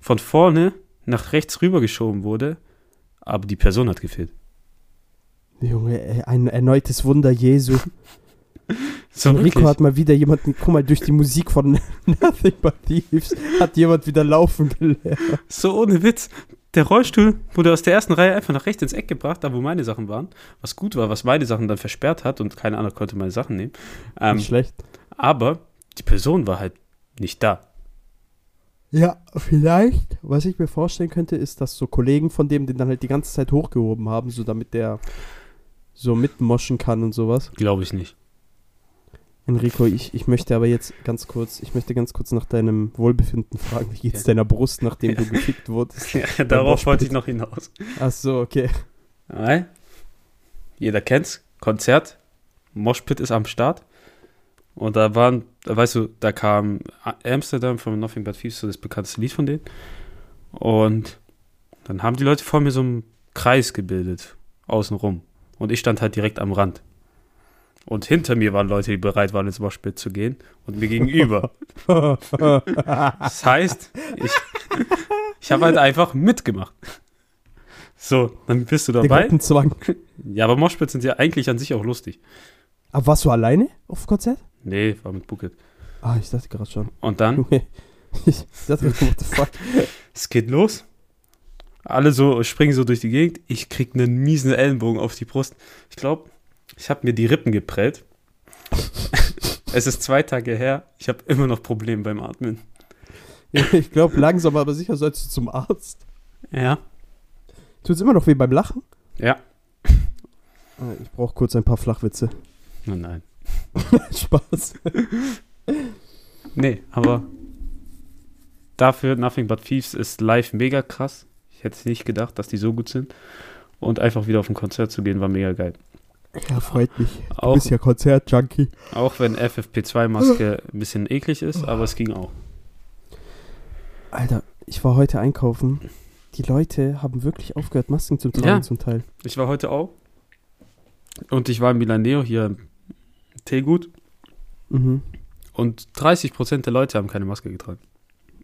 Speaker 2: von vorne nach rechts rübergeschoben wurde, aber die Person hat gefehlt.
Speaker 3: Junge, ein erneutes Wunder Jesu.
Speaker 2: So
Speaker 3: Rico
Speaker 2: wirklich.
Speaker 3: hat mal wieder jemanden, guck mal, durch die Musik von Nothing But Thieves hat jemand wieder laufen gelernt.
Speaker 2: So ohne Witz. Der Rollstuhl wurde aus der ersten Reihe einfach nach rechts ins Eck gebracht, da wo meine Sachen waren. Was gut war, was meine Sachen dann versperrt hat und keine andere konnte meine Sachen nehmen. Ähm,
Speaker 3: Nicht schlecht.
Speaker 2: aber die Person war halt nicht da.
Speaker 3: Ja, vielleicht. Was ich mir vorstellen könnte, ist, dass so Kollegen von dem den dann halt die ganze Zeit hochgehoben haben, so damit der so mitmoschen kann und sowas.
Speaker 2: Glaube ich nicht.
Speaker 3: Enrico, ich, ich möchte aber jetzt ganz kurz, ich möchte ganz kurz nach deinem Wohlbefinden fragen. Wie geht's
Speaker 2: Ja.
Speaker 3: deiner Brust, nachdem du gefickt wurdest?
Speaker 2: Ja, darauf wollte ich noch hinaus.
Speaker 3: Ach so, okay.
Speaker 2: Alright. Jeder kennt's. Konzert. Moshpit ist am Start. Und da waren, weißt du, da kam Amsterdam von Nothing But Thieves, so das bekannteste Lied von denen. Und dann haben die Leute vor mir so einen Kreis gebildet, außenrum. Und ich stand halt direkt am Rand. Und hinter mir waren Leute, die bereit waren, ins Moshpit zu gehen. Und mir gegenüber. Das heißt, ich, ich habe halt einfach mitgemacht. So, dann bist du
Speaker 3: Der
Speaker 2: dabei.
Speaker 3: Gruppenzwang.
Speaker 2: Ja, aber Moshpits sind ja eigentlich an sich auch lustig.
Speaker 3: Aber warst du alleine auf Konzert?
Speaker 2: Nee, war mit Bucket.
Speaker 3: Ah, ich dachte gerade schon.
Speaker 2: Und dann.
Speaker 3: Ich dachte gerade, what the fuck?
Speaker 2: es geht los. Alle so springen so durch die Gegend. Ich krieg einen miesen Ellenbogen auf die Brust. Ich glaube, ich habe mir die Rippen geprellt. es ist zwei Tage her. Ich habe immer noch Probleme beim Atmen.
Speaker 3: Ich glaube, langsam aber sicher sollst du zum Arzt.
Speaker 2: Ja.
Speaker 3: Tut's immer noch weh beim Lachen?
Speaker 2: Ja.
Speaker 3: Ah, Ich brauche kurz ein paar Flachwitze.
Speaker 2: Nein, nein.
Speaker 3: Spaß.
Speaker 2: Nee, aber dafür Nothing But Thieves ist live mega krass. Ich hätte nicht gedacht, dass die so gut sind. Und einfach wieder auf ein Konzert zu gehen, war mega geil.
Speaker 3: Ja, freut mich. Du
Speaker 2: Auch,
Speaker 3: bist ja Konzert-Junkie.
Speaker 2: auch wenn FFP2-Maske ein bisschen eklig ist, aber es ging auch.
Speaker 3: Alter, ich war heute einkaufen. Die Leute haben wirklich aufgehört, Masken zu tragen
Speaker 2: Ja.
Speaker 3: zum Teil.
Speaker 2: Ich war heute auch. Und ich war in Milaneo hier im Teegut.
Speaker 3: Mhm.
Speaker 2: Und 30% der Leute haben keine Maske getragen.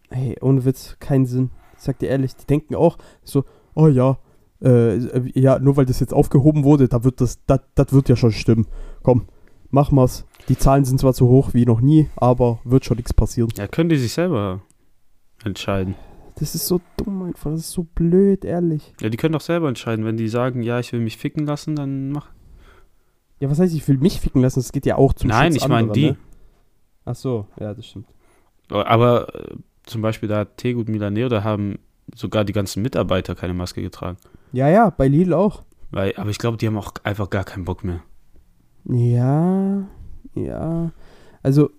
Speaker 3: Hey, ohne Witz, keinen Sinn. Ich sag dir ehrlich, die denken auch so, oh ja, äh, ja, nur weil das jetzt aufgehoben wurde, da wird das, das, das wird ja schon stimmen. Komm, machen wir's. Die Zahlen sind zwar so hoch wie noch nie, aber wird schon nichts passieren.
Speaker 2: Ja, können die sich selber entscheiden.
Speaker 3: Das ist so dumm einfach, das ist so blöd, ehrlich.
Speaker 2: Ja, die können doch selber entscheiden. Wenn die sagen, ja, ich will mich ficken lassen, dann mach.
Speaker 3: Ja, was heißt, ich will mich ficken lassen? Das geht ja auch zum
Speaker 2: Nein,
Speaker 3: Schutz
Speaker 2: ich meine die.
Speaker 3: Ne? Ach so, ja, das stimmt.
Speaker 2: Aber äh, zum Beispiel da hat Tegut Milaneo, da haben sogar die ganzen Mitarbeiter keine Maske getragen.
Speaker 3: Ja, ja, bei Lidl auch.
Speaker 2: Weil, aber ich glaube, die haben auch einfach gar keinen Bock mehr.
Speaker 3: Ja, ja. Also,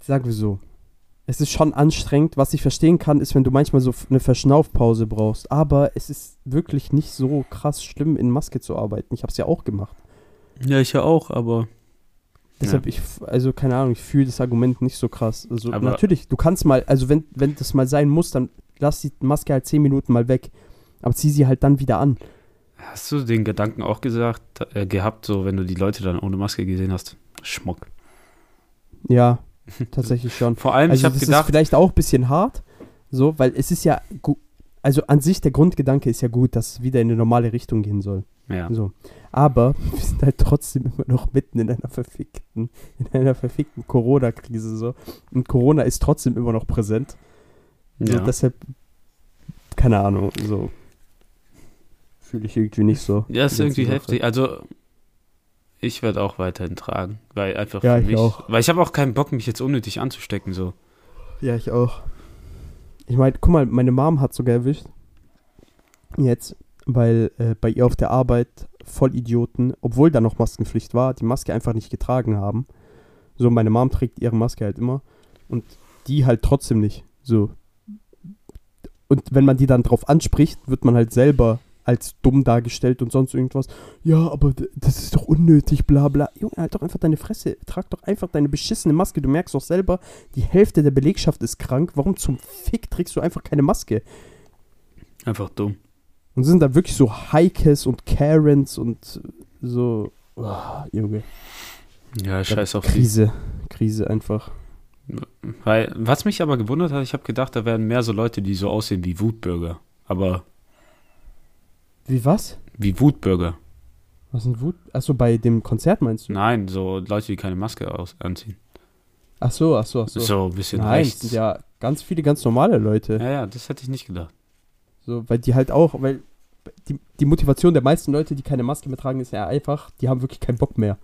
Speaker 3: sagen wir so. Es ist schon anstrengend. Was ich verstehen kann, ist, wenn du manchmal so eine Verschnaufpause brauchst. Aber es ist wirklich nicht so krass schlimm, in Maske zu arbeiten. Ich habe es ja auch gemacht.
Speaker 2: Ja, ich ja auch, aber.
Speaker 3: Deshalb, ich, also keine Ahnung, ich fühle das Argument nicht so krass. Also
Speaker 2: Aber-
Speaker 3: natürlich, du kannst mal, also wenn, wenn das mal sein muss, dann lass die Maske halt 10 Minuten mal weg. Aber zieh sie halt dann wieder an.
Speaker 2: Hast du den Gedanken auch gesagt, äh, gehabt, so wenn du die Leute dann ohne Maske gesehen hast? Schmuck.
Speaker 3: Ja, tatsächlich schon.
Speaker 2: Vor allem,
Speaker 3: Also
Speaker 2: ich habe
Speaker 3: das ist
Speaker 2: gedacht,
Speaker 3: vielleicht auch ein bisschen hart, so, weil es ist ja, also an sich der Grundgedanke ist ja gut, dass es wieder in eine normale Richtung gehen soll.
Speaker 2: ja.
Speaker 3: So. Aber wir sind halt trotzdem immer noch mitten in einer verfickten, in einer verfickten Corona-Krise so. Und Corona ist trotzdem immer noch präsent. So,
Speaker 2: ja.
Speaker 3: deshalb, keine Ahnung, so fühle ich irgendwie nicht so.
Speaker 2: Ja, ist irgendwie heftig. Also, ich werde auch weiterhin tragen, weil einfach
Speaker 3: Ja,
Speaker 2: für
Speaker 3: ich
Speaker 2: mich,
Speaker 3: auch.
Speaker 2: weil ich habe auch keinen Bock, mich jetzt unnötig anzustecken, so.
Speaker 3: Ja, ich auch. Ich meine, guck mal, meine Mom hat sogar erwischt. Jetzt, weil äh, bei ihr auf der Arbeit Vollidioten, obwohl da noch Maskenpflicht war, die Maske einfach nicht getragen haben. So, meine Mom trägt ihre Maske halt immer und die halt trotzdem nicht. So. Und wenn man die dann drauf anspricht, wird man halt selber als dumm dargestellt und sonst irgendwas. Ja, aber das ist doch unnötig, bla bla. Junge, halt doch einfach deine Fresse. Trag doch einfach deine beschissene Maske. Du merkst doch selber, die Hälfte der Belegschaft ist krank. Warum zum Fick trägst du einfach keine Maske?
Speaker 2: Einfach dumm.
Speaker 3: Und sind da wirklich so Heikes und Karens und so. Oh, Junge.
Speaker 2: Ja, scheiß auf die.
Speaker 3: Krise. Krise einfach.
Speaker 2: Weil, was mich aber gewundert hat, ich habe gedacht, da wären mehr so Leute, die so aussehen wie Wutbürger. Aber
Speaker 3: Wie was?
Speaker 2: wie Wutbürger.
Speaker 3: Was sind Wut? Achso, bei dem Konzert meinst du?
Speaker 2: Nein, so Leute, die keine Maske aus anziehen.
Speaker 3: Ach so, ach so, ach
Speaker 2: So,
Speaker 3: so.
Speaker 2: ein bisschen
Speaker 3: Nein,
Speaker 2: rechts.
Speaker 3: sind ja ganz viele ganz normale Leute.
Speaker 2: ja, ja, das hätte ich nicht gedacht.
Speaker 3: So, weil die halt auch, weil die, die Motivation der meisten Leute, die keine Maske mehr tragen, ist ja einfach, die haben wirklich keinen Bock mehr.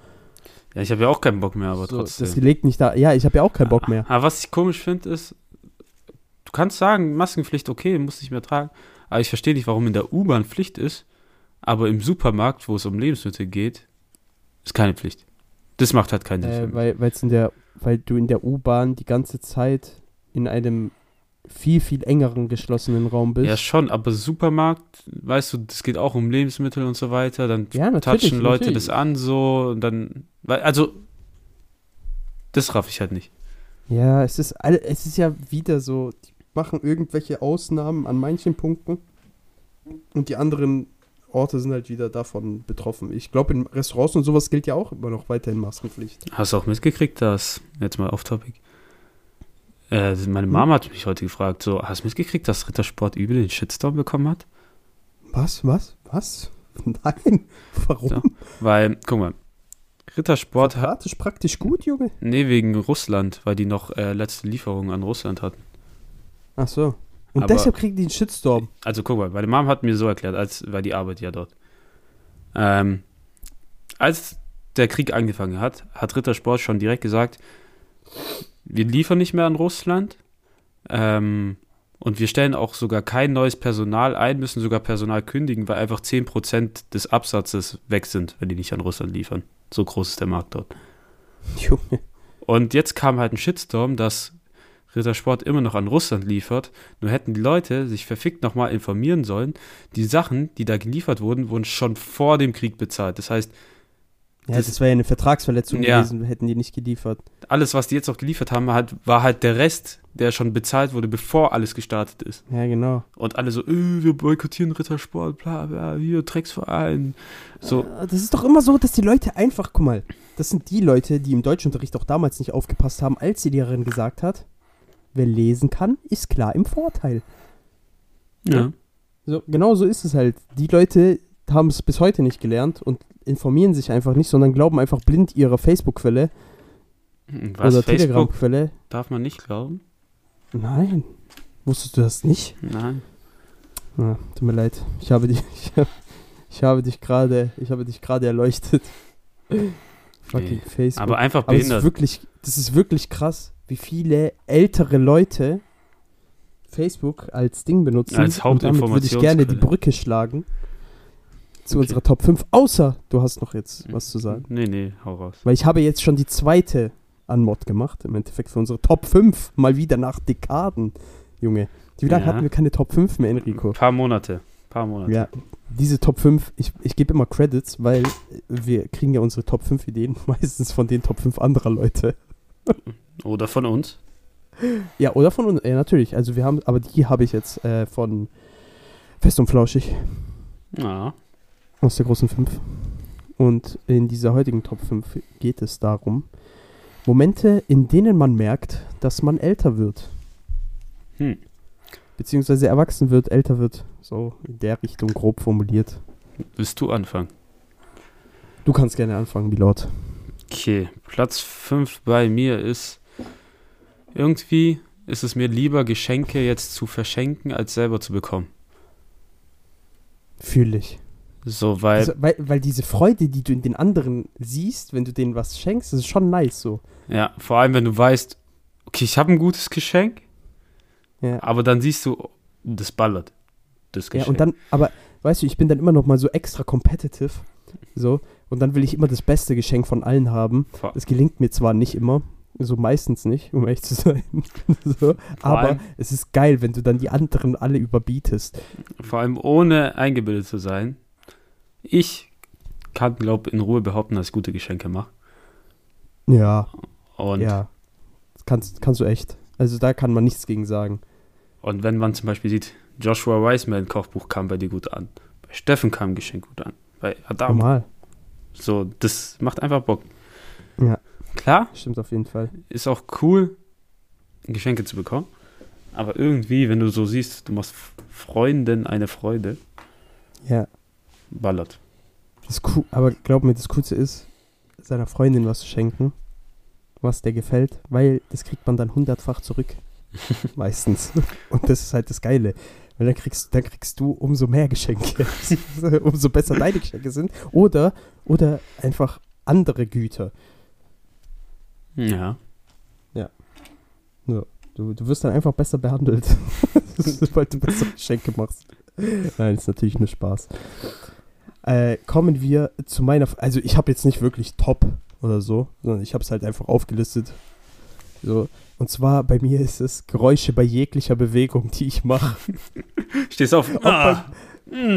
Speaker 2: Ja, ich habe ja auch keinen Bock mehr, aber
Speaker 3: so,
Speaker 2: trotzdem.
Speaker 3: Das legt nicht da. Ja, ich habe ja auch keinen Bock mehr.
Speaker 2: Aber was ich komisch finde, ist, du kannst sagen, Maskenpflicht, okay, musst nicht mehr tragen. Aber ich verstehe nicht, warum in der U-Bahn Pflicht ist, aber im Supermarkt, wo es um Lebensmittel geht, ist keine Pflicht. Das macht halt keinen Sinn.
Speaker 3: Äh, weil, weil du in der U-Bahn die ganze Zeit in einem viel, viel engeren geschlossenen Raum bist.
Speaker 2: ja, schon, aber Supermarkt, weißt du, das geht auch um Lebensmittel und so weiter, dann
Speaker 3: Ja,
Speaker 2: touchen Leute
Speaker 3: natürlich.
Speaker 2: das an, so, und dann, also, das raff ich halt nicht.
Speaker 3: Ja, es ist, es ist ja wieder so, die machen irgendwelche Ausnahmen an manchen Punkten und die anderen Orte sind halt wieder davon betroffen. Ich glaube, in Restaurants und sowas gilt ja auch immer noch weiterhin Maskenpflicht.
Speaker 2: Hast du auch mitgekriegt, dass, jetzt mal off topic, äh, meine
Speaker 3: Hm?
Speaker 2: Mama hat mich heute gefragt, so, hast du mitgekriegt, dass Rittersport übel den Shitstorm bekommen hat?
Speaker 3: Was? Was? Was? Nein. Warum?
Speaker 2: So. Weil, guck mal, Rittersport hat,
Speaker 3: Vertratisch praktisch gut, Junge.
Speaker 2: nee, wegen Russland, weil die noch äh, letzte Lieferungen an Russland hatten.
Speaker 3: Ach so. Und
Speaker 2: Aber-
Speaker 3: deshalb kriegen die einen Shitstorm.
Speaker 2: Also guck mal, meine Mom hat mir so erklärt, als, weil die arbeitet ja dort. Ähm, als der Krieg angefangen hat, hat Rittersport schon direkt gesagt, wir liefern nicht mehr an Russland ähm, und wir stellen auch sogar kein neues Personal ein, müssen sogar Personal kündigen, weil einfach 10% des Absatzes weg sind, wenn die nicht an Russland liefern. So groß ist der Markt dort.
Speaker 3: Junge.
Speaker 2: Und jetzt kam halt ein Shitstorm, dass Rittersport immer noch an Russland liefert. Nur hätten die Leute sich verfickt nochmal informieren sollen. Die Sachen, die da geliefert wurden, wurden schon vor dem Krieg bezahlt. Das heißt,
Speaker 3: Ja,
Speaker 2: Das-
Speaker 3: das, wäre ja eine Vertragsverletzung
Speaker 2: Ja.
Speaker 3: gewesen, hätten die nicht geliefert.
Speaker 2: alles, was die jetzt noch geliefert haben, halt, war halt der Rest, der schon bezahlt wurde, bevor alles gestartet ist.
Speaker 3: Ja, genau.
Speaker 2: Und alle so, äh, wir boykottieren Rittersport, bla bla, hier, Drecksverein. So,
Speaker 3: Äh, Das ist doch immer so, dass die Leute einfach, guck mal, das sind die Leute, die im Deutschunterricht auch damals nicht aufgepasst haben, als die Lehrerin gesagt hat, wer lesen kann, ist klar im Vorteil.
Speaker 2: ja.
Speaker 3: So, genau so ist es halt. Die Leute, haben es bis heute nicht gelernt und informieren sich einfach nicht, sondern glauben einfach blind ihrer Facebook-Quelle
Speaker 2: Hm,
Speaker 3: oder Telegram-Quelle.
Speaker 2: darf man nicht glauben?
Speaker 3: Nein. Wusstest du das nicht?
Speaker 2: Nein.
Speaker 3: Ja, tut mir leid. Ich habe dich, ich, hab- ich habe dich gerade, ich habe dich gerade erleuchtet. Fucking
Speaker 2: Nee,
Speaker 3: Facebook.
Speaker 2: Aber einfach
Speaker 3: Aber es ist
Speaker 2: behindert.
Speaker 3: wirklich, das ist wirklich krass, wie viele ältere Leute Facebook als Ding benutzen.
Speaker 2: Als
Speaker 3: Und damit würde ich gerne die. Brücke schlagen zu
Speaker 2: Okay.
Speaker 3: unserer Top 5. Außer du hast noch jetzt was zu sagen.
Speaker 2: Nee, nee, hau raus.
Speaker 3: Weil ich habe jetzt schon die zweite Anmod gemacht, im Endeffekt für unsere Top 5. Mal wieder nach Dekaden, Junge. Wie lange
Speaker 2: Ja.
Speaker 3: hatten wir keine Top 5 mehr, Enrico?
Speaker 2: Ein paar Monate. paar Monate.
Speaker 3: Ja, diese Top 5, ich, ich gebe immer Credits, weil wir kriegen ja unsere Top 5 Ideen meistens von den Top 5 anderer Leute.
Speaker 2: Oder von uns.
Speaker 3: Ja, oder von uns, ja natürlich. Also wir haben, aber die habe ich jetzt äh, von Fest und Flauschig
Speaker 2: Ja.
Speaker 3: Aus der großen 5. Und in dieser heutigen Top 5 geht es darum, Momente, in denen man merkt, dass man älter wird.
Speaker 2: Hm.
Speaker 3: Beziehungsweise erwachsen wird, älter wird. So in der Richtung grob formuliert.
Speaker 2: Willst du anfangen?
Speaker 3: Du kannst gerne anfangen, Milord.
Speaker 2: Okay, Platz 5 bei mir ist irgendwie ist es mir lieber, Geschenke jetzt zu verschenken, als selber zu bekommen.
Speaker 3: Fühle ich.
Speaker 2: So, weil,
Speaker 3: Also, weil, weil diese Freude, die du in den anderen siehst, wenn du denen was schenkst, das ist schon nice so.
Speaker 2: ja, vor allem, wenn du weißt, okay, ich habe ein gutes Geschenk,
Speaker 3: Ja.
Speaker 2: aber dann siehst du, das ballert. Das
Speaker 3: Ja,
Speaker 2: Geschenk.
Speaker 3: und dann, aber weißt du, ich bin dann immer noch mal so extra competitive. So, und dann will ich immer das beste Geschenk von allen haben.
Speaker 2: vor,
Speaker 3: Das gelingt mir zwar nicht immer, so meistens nicht, um ehrlich zu sein. so, aber
Speaker 2: allem-
Speaker 3: es ist geil, wenn du dann die anderen alle überbietest.
Speaker 2: vor allem ohne eingebildet zu sein. Ich kann, glaube in Ruhe behaupten, dass ich gute Geschenke mache.
Speaker 3: Ja,
Speaker 2: Und,
Speaker 3: ja. Das kannst, kannst du echt. Also da kann man nichts gegen sagen.
Speaker 2: und wenn man zum Beispiel sieht, Joshua Wiseman Kochbuch kam bei dir gut an. Bei Steffen kam ein Geschenk gut an. Bei Adam.
Speaker 3: Normal.
Speaker 2: So, das macht einfach Bock.
Speaker 3: Ja.
Speaker 2: Klar,
Speaker 3: Stimmt auf jeden Fall.
Speaker 2: ist auch cool, Geschenke zu bekommen. Aber irgendwie, wenn du so siehst, du machst Freunden eine Freude,
Speaker 3: Ja.
Speaker 2: Ballert.
Speaker 3: Das cool, aber glaub mir, das Coolste ist, seiner Freundin was zu schenken, was der gefällt, weil das kriegt man dann hundertfach zurück. Meistens. Und das ist halt das Geile. Weil dann kriegst, dann kriegst du umso mehr Geschenke. umso besser deine Geschenke sind. Oder, oder einfach andere Güter.
Speaker 2: Ja.
Speaker 3: Du, du wirst dann einfach besser behandelt. weil du bessere Geschenke machst. Nein, ist natürlich nur Spaß. Äh, kommen wir zu meiner. Also, ich habe jetzt nicht wirklich Top oder so, sondern ich habe es halt einfach aufgelistet. So. Und zwar bei mir ist es Geräusche bei jeglicher Bewegung, die ich mache.
Speaker 2: Stehst auf. Ah.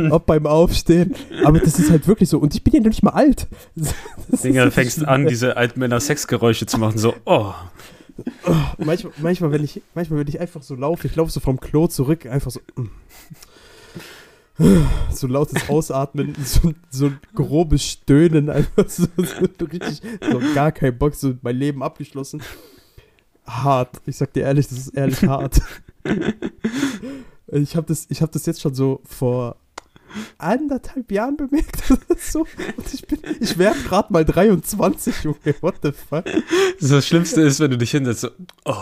Speaker 3: Ob beim Aufstehen. Aber das ist halt wirklich so. Und ich bin ja noch nicht mal alt.
Speaker 2: Dinger, fängst
Speaker 3: das
Speaker 2: an, diese Altmänner Sexgeräusche zu machen. So, oh.
Speaker 3: Manchmal, manchmal, wenn ich, manchmal, wenn ich einfach so laufe, ich laufe so vom Klo zurück, einfach so. mm. So lautes Ausatmen, so, so ein grobes Stöhnen, einfach so, so richtig, so gar kein Bock, so mein Leben abgeschlossen. Hart, ich sag dir ehrlich, das ist ehrlich hart. Ich habe das, ich hab das jetzt schon so vor anderthalb Jahren bemerkt oder so. Und ich bin, ich werde gerade mal 23, Junge, what the fuck?
Speaker 2: Das Schlimmste ist, wenn du dich hinsetzt. So, oh.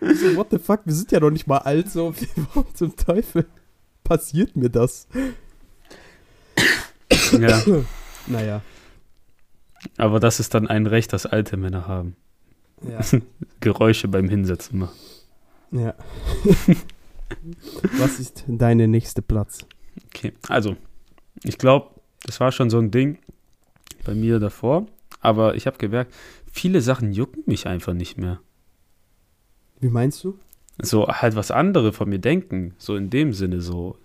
Speaker 3: So, what the fuck, wir sind ja noch nicht mal alt, so, wie, warum zum Teufel passiert mir das?
Speaker 2: Ja.
Speaker 3: Naja,
Speaker 2: Aber das ist dann ein Recht, das alte Männer haben.
Speaker 3: ja,
Speaker 2: Geräusche beim Hinsetzen machen.
Speaker 3: ja. Was ist deine nächste Platz?
Speaker 2: Okay, also, ich glaube, das war schon so ein Ding bei mir davor. Aber ich habe gemerkt, viele Sachen jucken mich einfach nicht mehr.
Speaker 3: Wie meinst du?
Speaker 2: So halt, was andere von mir denken. So in dem Sinne so.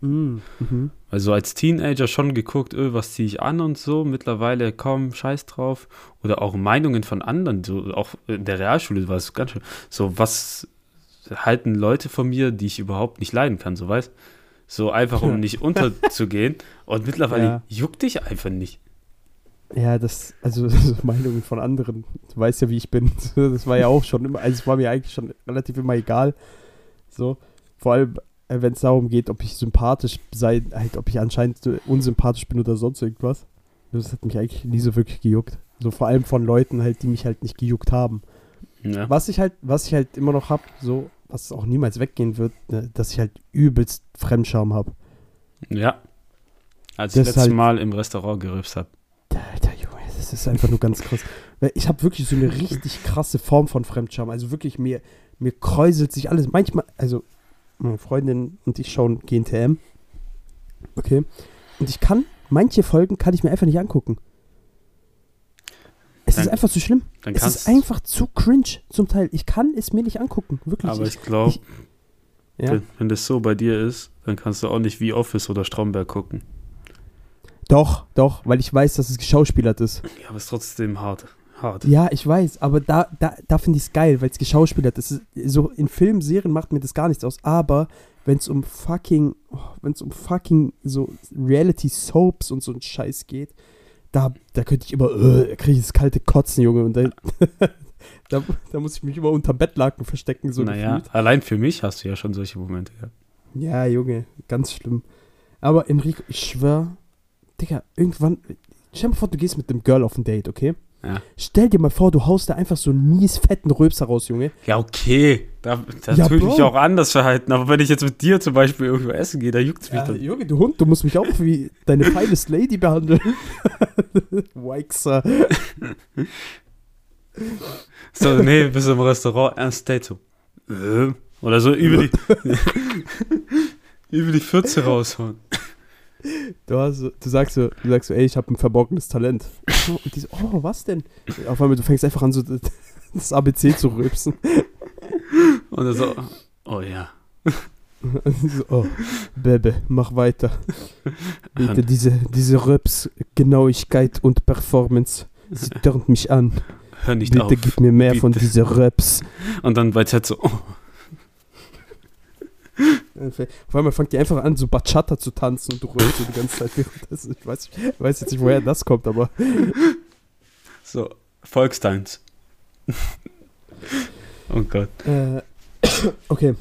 Speaker 3: Mm, mhm.
Speaker 2: Also als Teenager schon geguckt, öh, was ziehe ich an und so. Mittlerweile, komm, scheiß drauf. Oder auch Meinungen von anderen. So, auch in der Realschule war es ganz schön. So, was halten Leute von mir, die ich überhaupt nicht leiden kann, so weißt So einfach, um nicht unterzugehen. Und mittlerweile
Speaker 3: Ja.
Speaker 2: juckt dich einfach nicht.
Speaker 3: Ja, das, also so Meinungen von anderen. Du weißt ja, wie ich bin. Das war ja auch schon immer, also es war mir eigentlich schon relativ immer egal. So, vor allem, äh, wenn es darum geht, ob ich sympathisch sei, halt, ob ich anscheinend unsympathisch bin oder sonst irgendwas. Das hat mich eigentlich nie so wirklich gejuckt. So vor allem von Leuten halt, die mich halt nicht gejuckt haben.
Speaker 2: Ja.
Speaker 3: Was ich halt, was ich halt immer noch hab, so, was auch niemals weggehen wird, ne, dass ich halt übelst Fremdscham hab.
Speaker 2: ja. Als
Speaker 3: Das
Speaker 2: ich letztes
Speaker 3: halt-
Speaker 2: Mal im Restaurant gerübst habe.
Speaker 3: Das ist einfach nur ganz krass. Ich habe wirklich so eine richtig krasse Form von Fremdscham. Also wirklich, mir, mir kräuselt sich alles. Manchmal, also meine Freundin und ich schauen GNTM. Okay. Und ich kann, manche Folgen kann ich mir einfach nicht angucken. Es ist
Speaker 2: Dann-
Speaker 3: einfach zu schlimm. Es ist einfach zu cringe zum Teil. Ich kann es mir nicht angucken. Wirklich.
Speaker 2: Aber
Speaker 3: ich,
Speaker 2: ich glaube,
Speaker 3: ja.
Speaker 2: wenn das so bei dir ist, dann kannst du auch nicht wie Office oder Stromberg gucken.
Speaker 3: Doch, doch, weil ich weiß, dass es geschauspielert ist.
Speaker 2: Ja, aber es ist trotzdem hart. Hart.
Speaker 3: Ja, ich weiß, aber da, da, da finde ich es geil, weil es geschauspielert ist. So in Filmen, Serien macht mir das gar nichts aus, aber wenn es um fucking, oh, wenn es um fucking so Reality-Soaps und so ein Scheiß geht, da, da könnte ich immer, äh, kriege ich das kalte Kotzen, Junge, und da, da, da muss ich mich immer unter Bettlaken verstecken, so
Speaker 2: naja,
Speaker 3: gefühlt.
Speaker 2: allein für mich hast du ja schon solche Momente gehabt.
Speaker 3: Ja, Junge, ganz schlimm. Aber Enrico, ich schwör, Digga, irgendwann, stell dir mal vor, du gehst mit dem Girl auf ein Date, okay?
Speaker 2: Ja.
Speaker 3: Stell dir mal vor, du haust da einfach so einen mies fetten Röpser raus, Junge.
Speaker 2: Ja, okay. Da, da
Speaker 3: Ja,
Speaker 2: tue ich mich auch anders verhalten. Aber wenn ich jetzt mit dir zum Beispiel irgendwo essen gehe, da juckt es mich
Speaker 3: Ja,
Speaker 2: dann.
Speaker 3: Junge, du Hund, du musst mich auch wie deine finest Lady behandeln. Weixer.
Speaker 2: So, nee, bist im Restaurant, ernst Date so. Äh, Oder so über die, über die Pfütze raushauen.
Speaker 3: Du, hast, du sagst so, du sagst so, ey, ich habe ein verborgenes Talent. Und die so, oh, was denn? Auf einmal, du fängst einfach an, so das ABC zu rülpsen.
Speaker 2: Und er so, oh ja.
Speaker 3: So, oh, Bebe, mach weiter. Bitte, diese, diese Röps-Genauigkeit und Performance, sie turnt mich an.
Speaker 2: Hör nicht
Speaker 3: Bitte
Speaker 2: auf.
Speaker 3: gib mir mehr von
Speaker 2: Bitte.
Speaker 3: dieser Röps.
Speaker 2: Und dann bei Ted so, oh,
Speaker 3: Auf einmal fängt die einfach an, so Bachata zu tanzen und du rührst so die ganze Zeit. währenddessen. Ich weiß, ich weiß jetzt nicht, woher das kommt, aber
Speaker 2: so, Volkstanz. oh Gott.
Speaker 3: Äh, okay.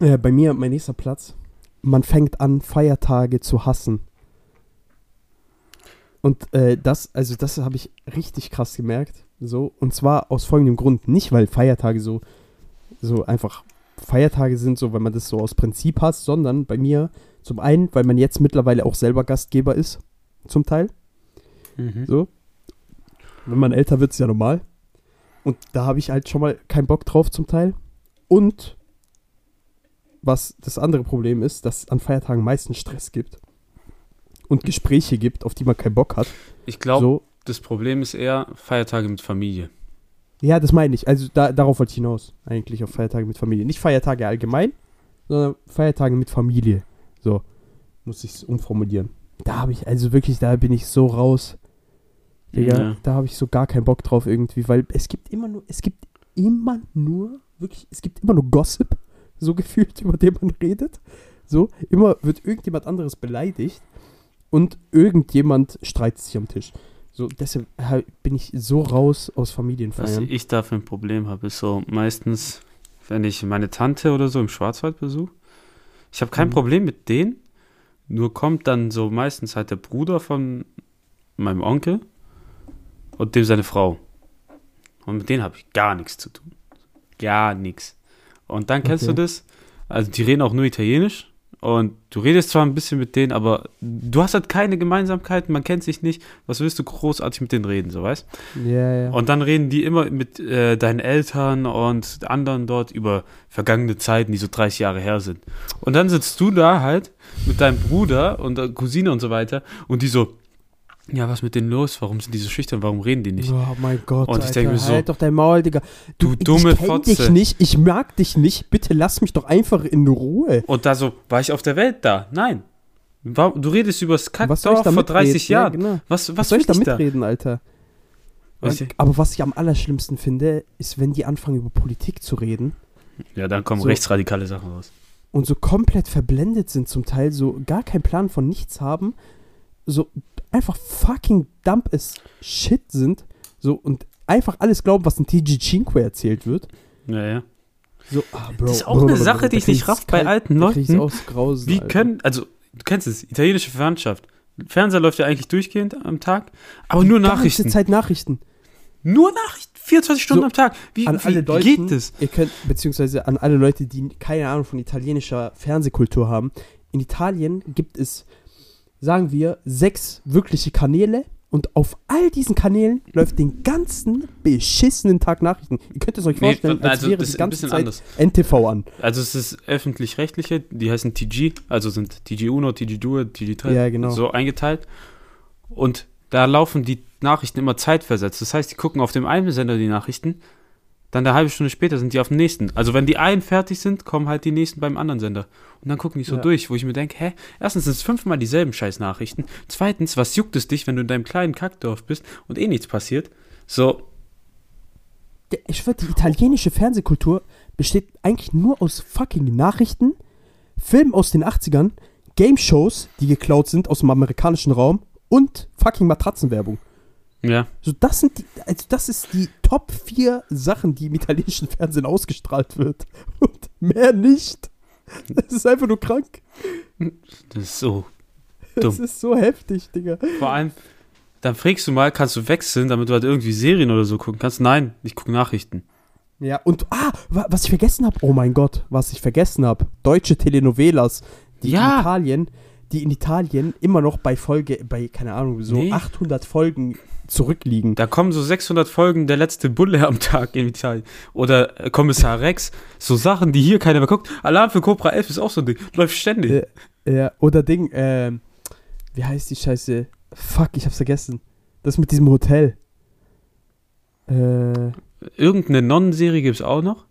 Speaker 3: Äh, bei mir, mein nächster Platz. Man fängt an, Feiertage zu hassen. Und äh, das, also das habe ich richtig krass gemerkt. So, und zwar aus folgendem Grund. Nicht, weil Feiertage so, so einfach Feiertage sind, so weil man das so aus Prinzip hasst, sondern bei mir zum einen, weil man jetzt mittlerweile auch selber Gastgeber ist, zum Teil.
Speaker 2: Mhm.
Speaker 3: So. Wenn man älter wird, ist ja normal. Und da habe ich halt schon mal keinen Bock drauf zum Teil. Und was das andere Problem ist, dass es an Feiertagen meistens Stress gibt. Und Gespräche gibt, auf die man keinen Bock hat.
Speaker 2: Ich glaube,
Speaker 3: So.
Speaker 2: das Problem ist eher Feiertage mit Familie.
Speaker 3: Ja, das meine ich. Also da, darauf wollte ich hinaus. Eigentlich auf Feiertage mit Familie. Nicht Feiertage allgemein, sondern Feiertage mit Familie. So. Muss ich es umformulieren. Da habe ich, also wirklich, da bin ich so raus. Digga,
Speaker 2: Ja.
Speaker 3: da habe ich so gar keinen Bock drauf irgendwie, weil es gibt immer nur, es gibt immer nur, wirklich, es gibt immer nur Gossip, so gefühlt, über den man redet. So, immer wird irgendjemand anderes beleidigt und irgendjemand streitet sich am Tisch. So, deshalb bin ich so raus aus
Speaker 2: Was
Speaker 3: Familienfeiern.
Speaker 2: ich da für ein Problem habe, ist so meistens, wenn ich meine Tante oder so im Schwarzwald besuche, ich habe kein
Speaker 3: Mhm.
Speaker 2: Problem mit denen, nur kommt dann so meistens halt der Bruder von meinem Onkel und dem seine Frau. Und mit denen habe ich gar nichts zu tun. Gar nichts. Und dann kennst
Speaker 3: Okay.
Speaker 2: du das? Also die reden auch nur Italienisch und du redest zwar ein bisschen mit denen, aber du hast halt keine Gemeinsamkeiten, man kennt sich nicht. Was willst du großartig mit denen reden, so weißt?
Speaker 3: Ja, ja.
Speaker 2: Und dann reden die immer mit äh, deinen Eltern und anderen dort über vergangene Zeiten, die so 30 Jahre her sind. Und dann sitzt du da halt mit deinem Bruder und der Cousine und so weiter und die so, ja, was mit denen los? Warum sind die so schüchtern? Warum reden die nicht?
Speaker 3: Oh mein Gott,
Speaker 2: Und ich
Speaker 3: Alter,
Speaker 2: denke mir so,
Speaker 3: halt doch dein Maul, Digga.
Speaker 2: du dumme
Speaker 3: ich kenn
Speaker 2: Fotze.
Speaker 3: dich nicht, ich mag dich nicht, bitte lass mich doch einfach in Ruhe.
Speaker 2: Und da so, war ich auf der Welt da? Nein. Du redest über das Kackdorf vor
Speaker 3: mitreden?
Speaker 2: 30 Jahren.
Speaker 3: Ja, genau.
Speaker 2: Was, was,
Speaker 3: Was soll ich da mitreden, Alter?
Speaker 2: Was
Speaker 3: Aber was ich am allerschlimmsten finde, ist, wenn die anfangen über Politik zu reden
Speaker 2: Ja, dann kommen
Speaker 3: So.
Speaker 2: rechtsradikale Sachen raus.
Speaker 3: und so komplett verblendet sind zum Teil, so gar keinen Plan von nichts haben, so einfach fucking dump as shit sind, so und einfach alles glauben, was in TG Cinque erzählt wird.
Speaker 2: Ja, ja.
Speaker 3: So, ah, Bro,
Speaker 2: Das ist auch eine Sache, die
Speaker 3: da
Speaker 2: ich nicht raff bei alten Leuten.
Speaker 3: aus Grausen,
Speaker 2: Wie
Speaker 3: Alter.
Speaker 2: können, also, du kennst es, italienische Ferndschaft. Fernseher läuft ja eigentlich durchgehend am Tag, aber nur
Speaker 3: Die ganze
Speaker 2: Nachrichten.
Speaker 3: Zeit Nachrichten.
Speaker 2: Nur Nachrichten, 24 Stunden
Speaker 3: So,
Speaker 2: am Tag. Wie,
Speaker 3: An alle
Speaker 2: wie
Speaker 3: Deutschen,
Speaker 2: geht das?
Speaker 3: ihr könnt, beziehungsweise an alle Leute, die keine Ahnung von italienischer Fernsehkultur haben. In Italien gibt es, sagen wir, sechs wirkliche Kanäle und auf all diesen Kanälen läuft den ganzen beschissenen Tag Nachrichten. Ihr könnt es euch
Speaker 2: Nee,
Speaker 3: vorstellen, als
Speaker 2: also,
Speaker 3: wäre
Speaker 2: das
Speaker 3: die ganze
Speaker 2: bisschen
Speaker 3: Zeit
Speaker 2: anders.
Speaker 3: NTV an.
Speaker 2: Also es ist öffentlich-rechtliche, die heißen TG, also sind TG1, TG2, TG3
Speaker 3: Ja, genau.
Speaker 2: so eingeteilt. Und da laufen die Nachrichten immer zeitversetzt. Das heißt, die gucken auf dem einen Sender die Nachrichten, dann eine halbe Stunde später sind die auf dem nächsten. Also wenn die einen fertig sind, kommen halt die nächsten beim anderen Sender. Und dann gucken die so
Speaker 3: Ja.
Speaker 2: durch, wo ich mir denke, hä, erstens sind es fünfmal dieselben scheiß Nachrichten. Zweitens, was juckt es dich, wenn du in deinem kleinen Kackdorf bist und eh nichts passiert? So,
Speaker 3: Ich schwör, die italienische Fernsehkultur besteht eigentlich nur aus fucking Nachrichten, Filmen aus den 80ern, Game-Shows, die geklaut sind aus dem amerikanischen Raum und fucking Matratzenwerbung.
Speaker 2: Ja.
Speaker 3: So, das sind die, also das ist die Top 4 Sachen, die im italienischen Fernsehen ausgestrahlt wird. Und mehr nicht. Das ist einfach nur krank.
Speaker 2: Das ist so
Speaker 3: Das
Speaker 2: Dumm.
Speaker 3: ist so heftig, Digga.
Speaker 2: Vor allem, dann fragst du mal, kannst du wechseln, damit du halt irgendwie Serien oder so gucken kannst? Nein, ich gucke Nachrichten.
Speaker 3: Ja, und, ah, wa- was ich vergessen habe, oh mein Gott, was ich vergessen habe, deutsche Telenovelas, die
Speaker 2: Ja.
Speaker 3: in Italien, die in Italien immer noch bei Folge, bei, keine Ahnung, so
Speaker 2: Nee.
Speaker 3: 800 Folgen zurückliegen.
Speaker 2: Da kommen so 600 Folgen der letzte Bulle am Tag in Italien. Oder äh, Kommissar Rex. So Sachen, die hier keiner mehr guckt. Alarm für Cobra 11 ist auch so ein Ding. Läuft ständig.
Speaker 3: Ja. Ja, oder Ding, ähm, wie heißt die Scheiße? Fuck, ich hab's vergessen. Das mit diesem Hotel. Äh,
Speaker 2: Irgendeine Nonnenserie gibt es auch noch.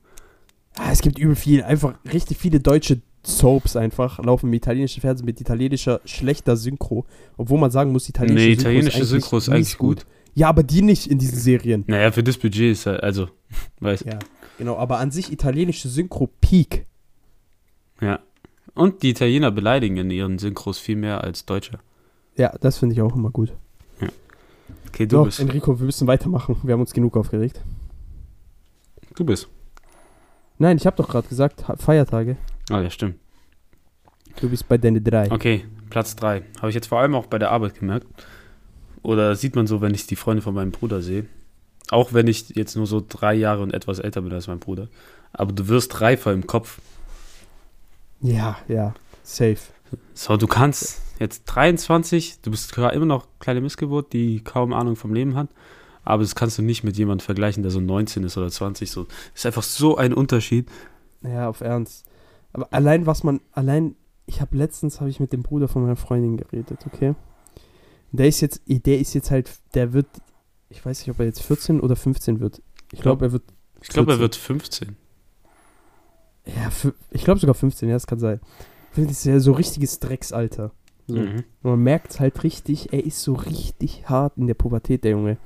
Speaker 3: ah, es gibt übel viel, einfach richtig viele deutsche Soaps einfach laufen im italienischen Fernsehen mit italienischer schlechter Synchro. Obwohl man sagen muss, italienische
Speaker 2: nee,
Speaker 3: Synchro
Speaker 2: italienische Synchro ist
Speaker 3: mies
Speaker 2: eigentlich gut.
Speaker 3: Ja, aber die nicht in diesen Serien.
Speaker 2: Naja, für das Budget ist halt, also, weiß.
Speaker 3: Ja, genau, aber an sich italienische Synchro Peak.
Speaker 2: Ja. Und die Italiener beleidigen in ihren Synchros viel mehr als Deutsche.
Speaker 3: Ja, das finde ich auch immer gut.
Speaker 2: Okay, du
Speaker 3: so,
Speaker 2: bist.
Speaker 3: Enrico, wir müssen weitermachen. Wir haben uns genug aufgeregt.
Speaker 2: Du bist.
Speaker 3: Nein, ich habe doch gerade gesagt, Feiertage.
Speaker 2: Ah, ja, stimmt.
Speaker 3: Du bist bei deine drei.
Speaker 2: Okay, Platz 3. Habe ich jetzt vor allem auch bei der Arbeit gemerkt. Oder sieht man so, wenn ich die Freunde von meinem Bruder sehe. Auch wenn ich jetzt nur so drei Jahre und etwas älter bin als mein Bruder. Aber du wirst reifer im Kopf.
Speaker 3: Ja, ja, safe.
Speaker 2: So, du kannst jetzt 23, du bist immer noch kleine Missgeburt, die kaum Ahnung vom Leben hat. Aber das kannst du nicht mit jemandem vergleichen, der so 19 ist oder 20. So, ist einfach so ein Unterschied.
Speaker 3: Ja, auf Ernst. Aber allein was man, allein, ich habe letztens, habe ich mit dem Bruder von meiner Freundin geredet, okay? Der ist jetzt, der ist jetzt halt, der wird, ich weiß nicht, ob er jetzt 14 oder 15 wird. Ich glaube, er wird,
Speaker 2: Ich glaube, er
Speaker 3: 14.
Speaker 2: wird 15.
Speaker 3: ja, ich glaube sogar 15, ja, das kann sein. Ich finde, das ist ja so richtiges Drecksalter. So.
Speaker 2: Mhm.
Speaker 3: Man merkt halt richtig, er ist so richtig hart in der Pubertät, der Junge.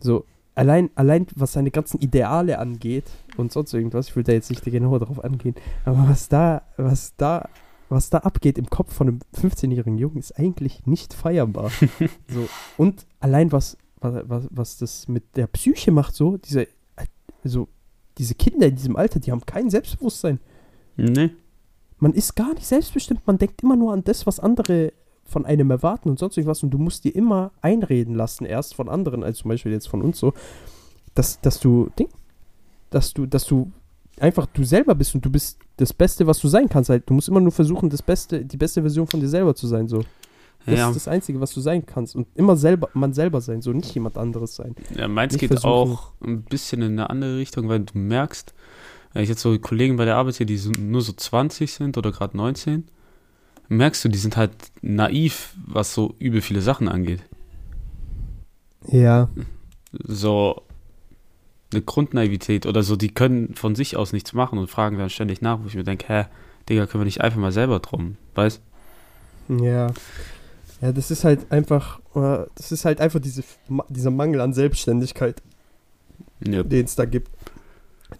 Speaker 3: So, allein, allein was seine ganzen Ideale angeht und sonst irgendwas, ich will da jetzt nicht genauer drauf angehen, aber was da, was da, was da abgeht im Kopf von einem 15-jährigen Jungen, ist eigentlich nicht feierbar. so, und allein was, was, was, was das mit der Psyche macht, so, diese, also, diese Kinder in diesem Alter, die haben kein Selbstbewusstsein.
Speaker 2: Nee.
Speaker 3: man ist gar nicht selbstbestimmt, man denkt immer nur an das, was andere von einem erwarten und sonst irgendwas. Und du musst dir immer einreden lassen, erst von anderen, als zum Beispiel jetzt von uns so, dass, dass du, Ding, dass du, dass du einfach du selber bist und du bist das Beste, was du sein kannst. Halt. Du musst immer nur versuchen, das Beste, die beste Version von dir selber zu sein. So. Das
Speaker 2: Ja,
Speaker 3: ist das Einzige, was du sein kannst. Und immer selber, man selber sein, so nicht jemand anderes sein.
Speaker 2: Ja, meins
Speaker 3: Nicht
Speaker 2: geht
Speaker 3: versuchen.
Speaker 2: auch ein bisschen in eine andere Richtung, weil du merkst, wenn ich jetzt so Kollegen bei der Arbeit sehe, die nur so 20 sind oder gerade 19, merkst du, die sind halt naiv, was so übel viele Sachen angeht.
Speaker 3: Ja.
Speaker 2: So eine Grundnaivität oder so, die können von sich aus nichts machen und fragen dann ständig nach, wo ich mir denke, hä, Digga, können wir nicht einfach mal selber drum, weißt?
Speaker 3: Ja. Ja, das ist halt einfach, äh, das ist halt einfach diese, dieser Mangel an Selbstständigkeit.
Speaker 2: Ja.
Speaker 3: den es da gibt.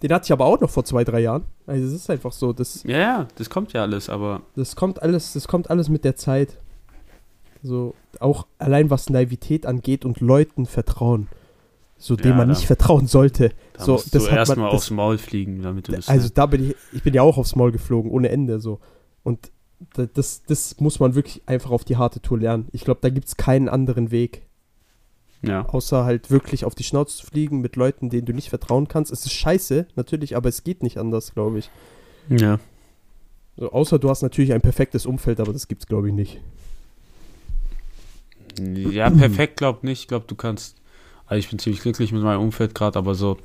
Speaker 3: Den hatte ich aber auch noch vor zwei, drei Jahren. Also es ist einfach so, das,
Speaker 2: ja, ja, das kommt ja alles, aber
Speaker 3: das kommt alles, das kommt alles mit der Zeit. So, auch allein was Naivität angeht und Leuten vertrauen. So dem
Speaker 2: Ja,
Speaker 3: man nicht vertrauen sollte.
Speaker 2: Da
Speaker 3: so,
Speaker 2: musst du
Speaker 3: das hat
Speaker 2: erstmal
Speaker 3: man,
Speaker 2: aufs Maul fliegen, damit du das.
Speaker 3: Also da bin ich, ich bin ja auch aufs Maul geflogen, ohne Ende so. Und da- das, das muss man wirklich einfach auf die harte Tour lernen. Ich glaube, da gibt es keinen anderen Weg,
Speaker 2: ja.
Speaker 3: außer halt wirklich auf die Schnauze zu fliegen mit Leuten, denen du nicht vertrauen kannst. Es ist scheiße, natürlich, aber es geht nicht anders, glaube ich.
Speaker 2: Ja.
Speaker 3: So, außer du hast natürlich ein perfektes Umfeld, aber das gibt's, glaube ich, nicht.
Speaker 2: Ja, perfekt glaub nicht. Ich glaube, du kannst. Also ich bin ziemlich glücklich mit meinem Umfeld gerade, aber so.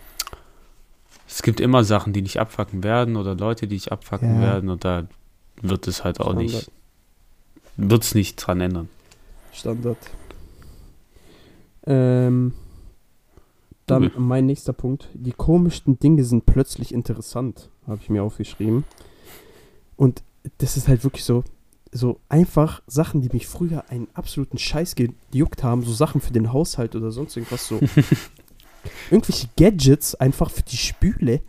Speaker 2: Es gibt immer Sachen, die nicht abfacken werden oder Leute, die nicht abfacken
Speaker 3: Ja.
Speaker 2: werden und da wird es halt auch
Speaker 3: Standard.
Speaker 2: nicht. Wird es nicht dran ändern.
Speaker 3: Standard. Ähm, dann
Speaker 2: Okay.
Speaker 3: mein nächster Punkt. Die komischsten Dinge sind plötzlich interessant, habe ich mir aufgeschrieben. Und das ist halt wirklich so, so einfach Sachen, die mich früher einen absoluten Scheiß gejuckt haben, so Sachen für den Haushalt oder sonst irgendwas so. Irgendwelche Gadgets einfach für die Spüle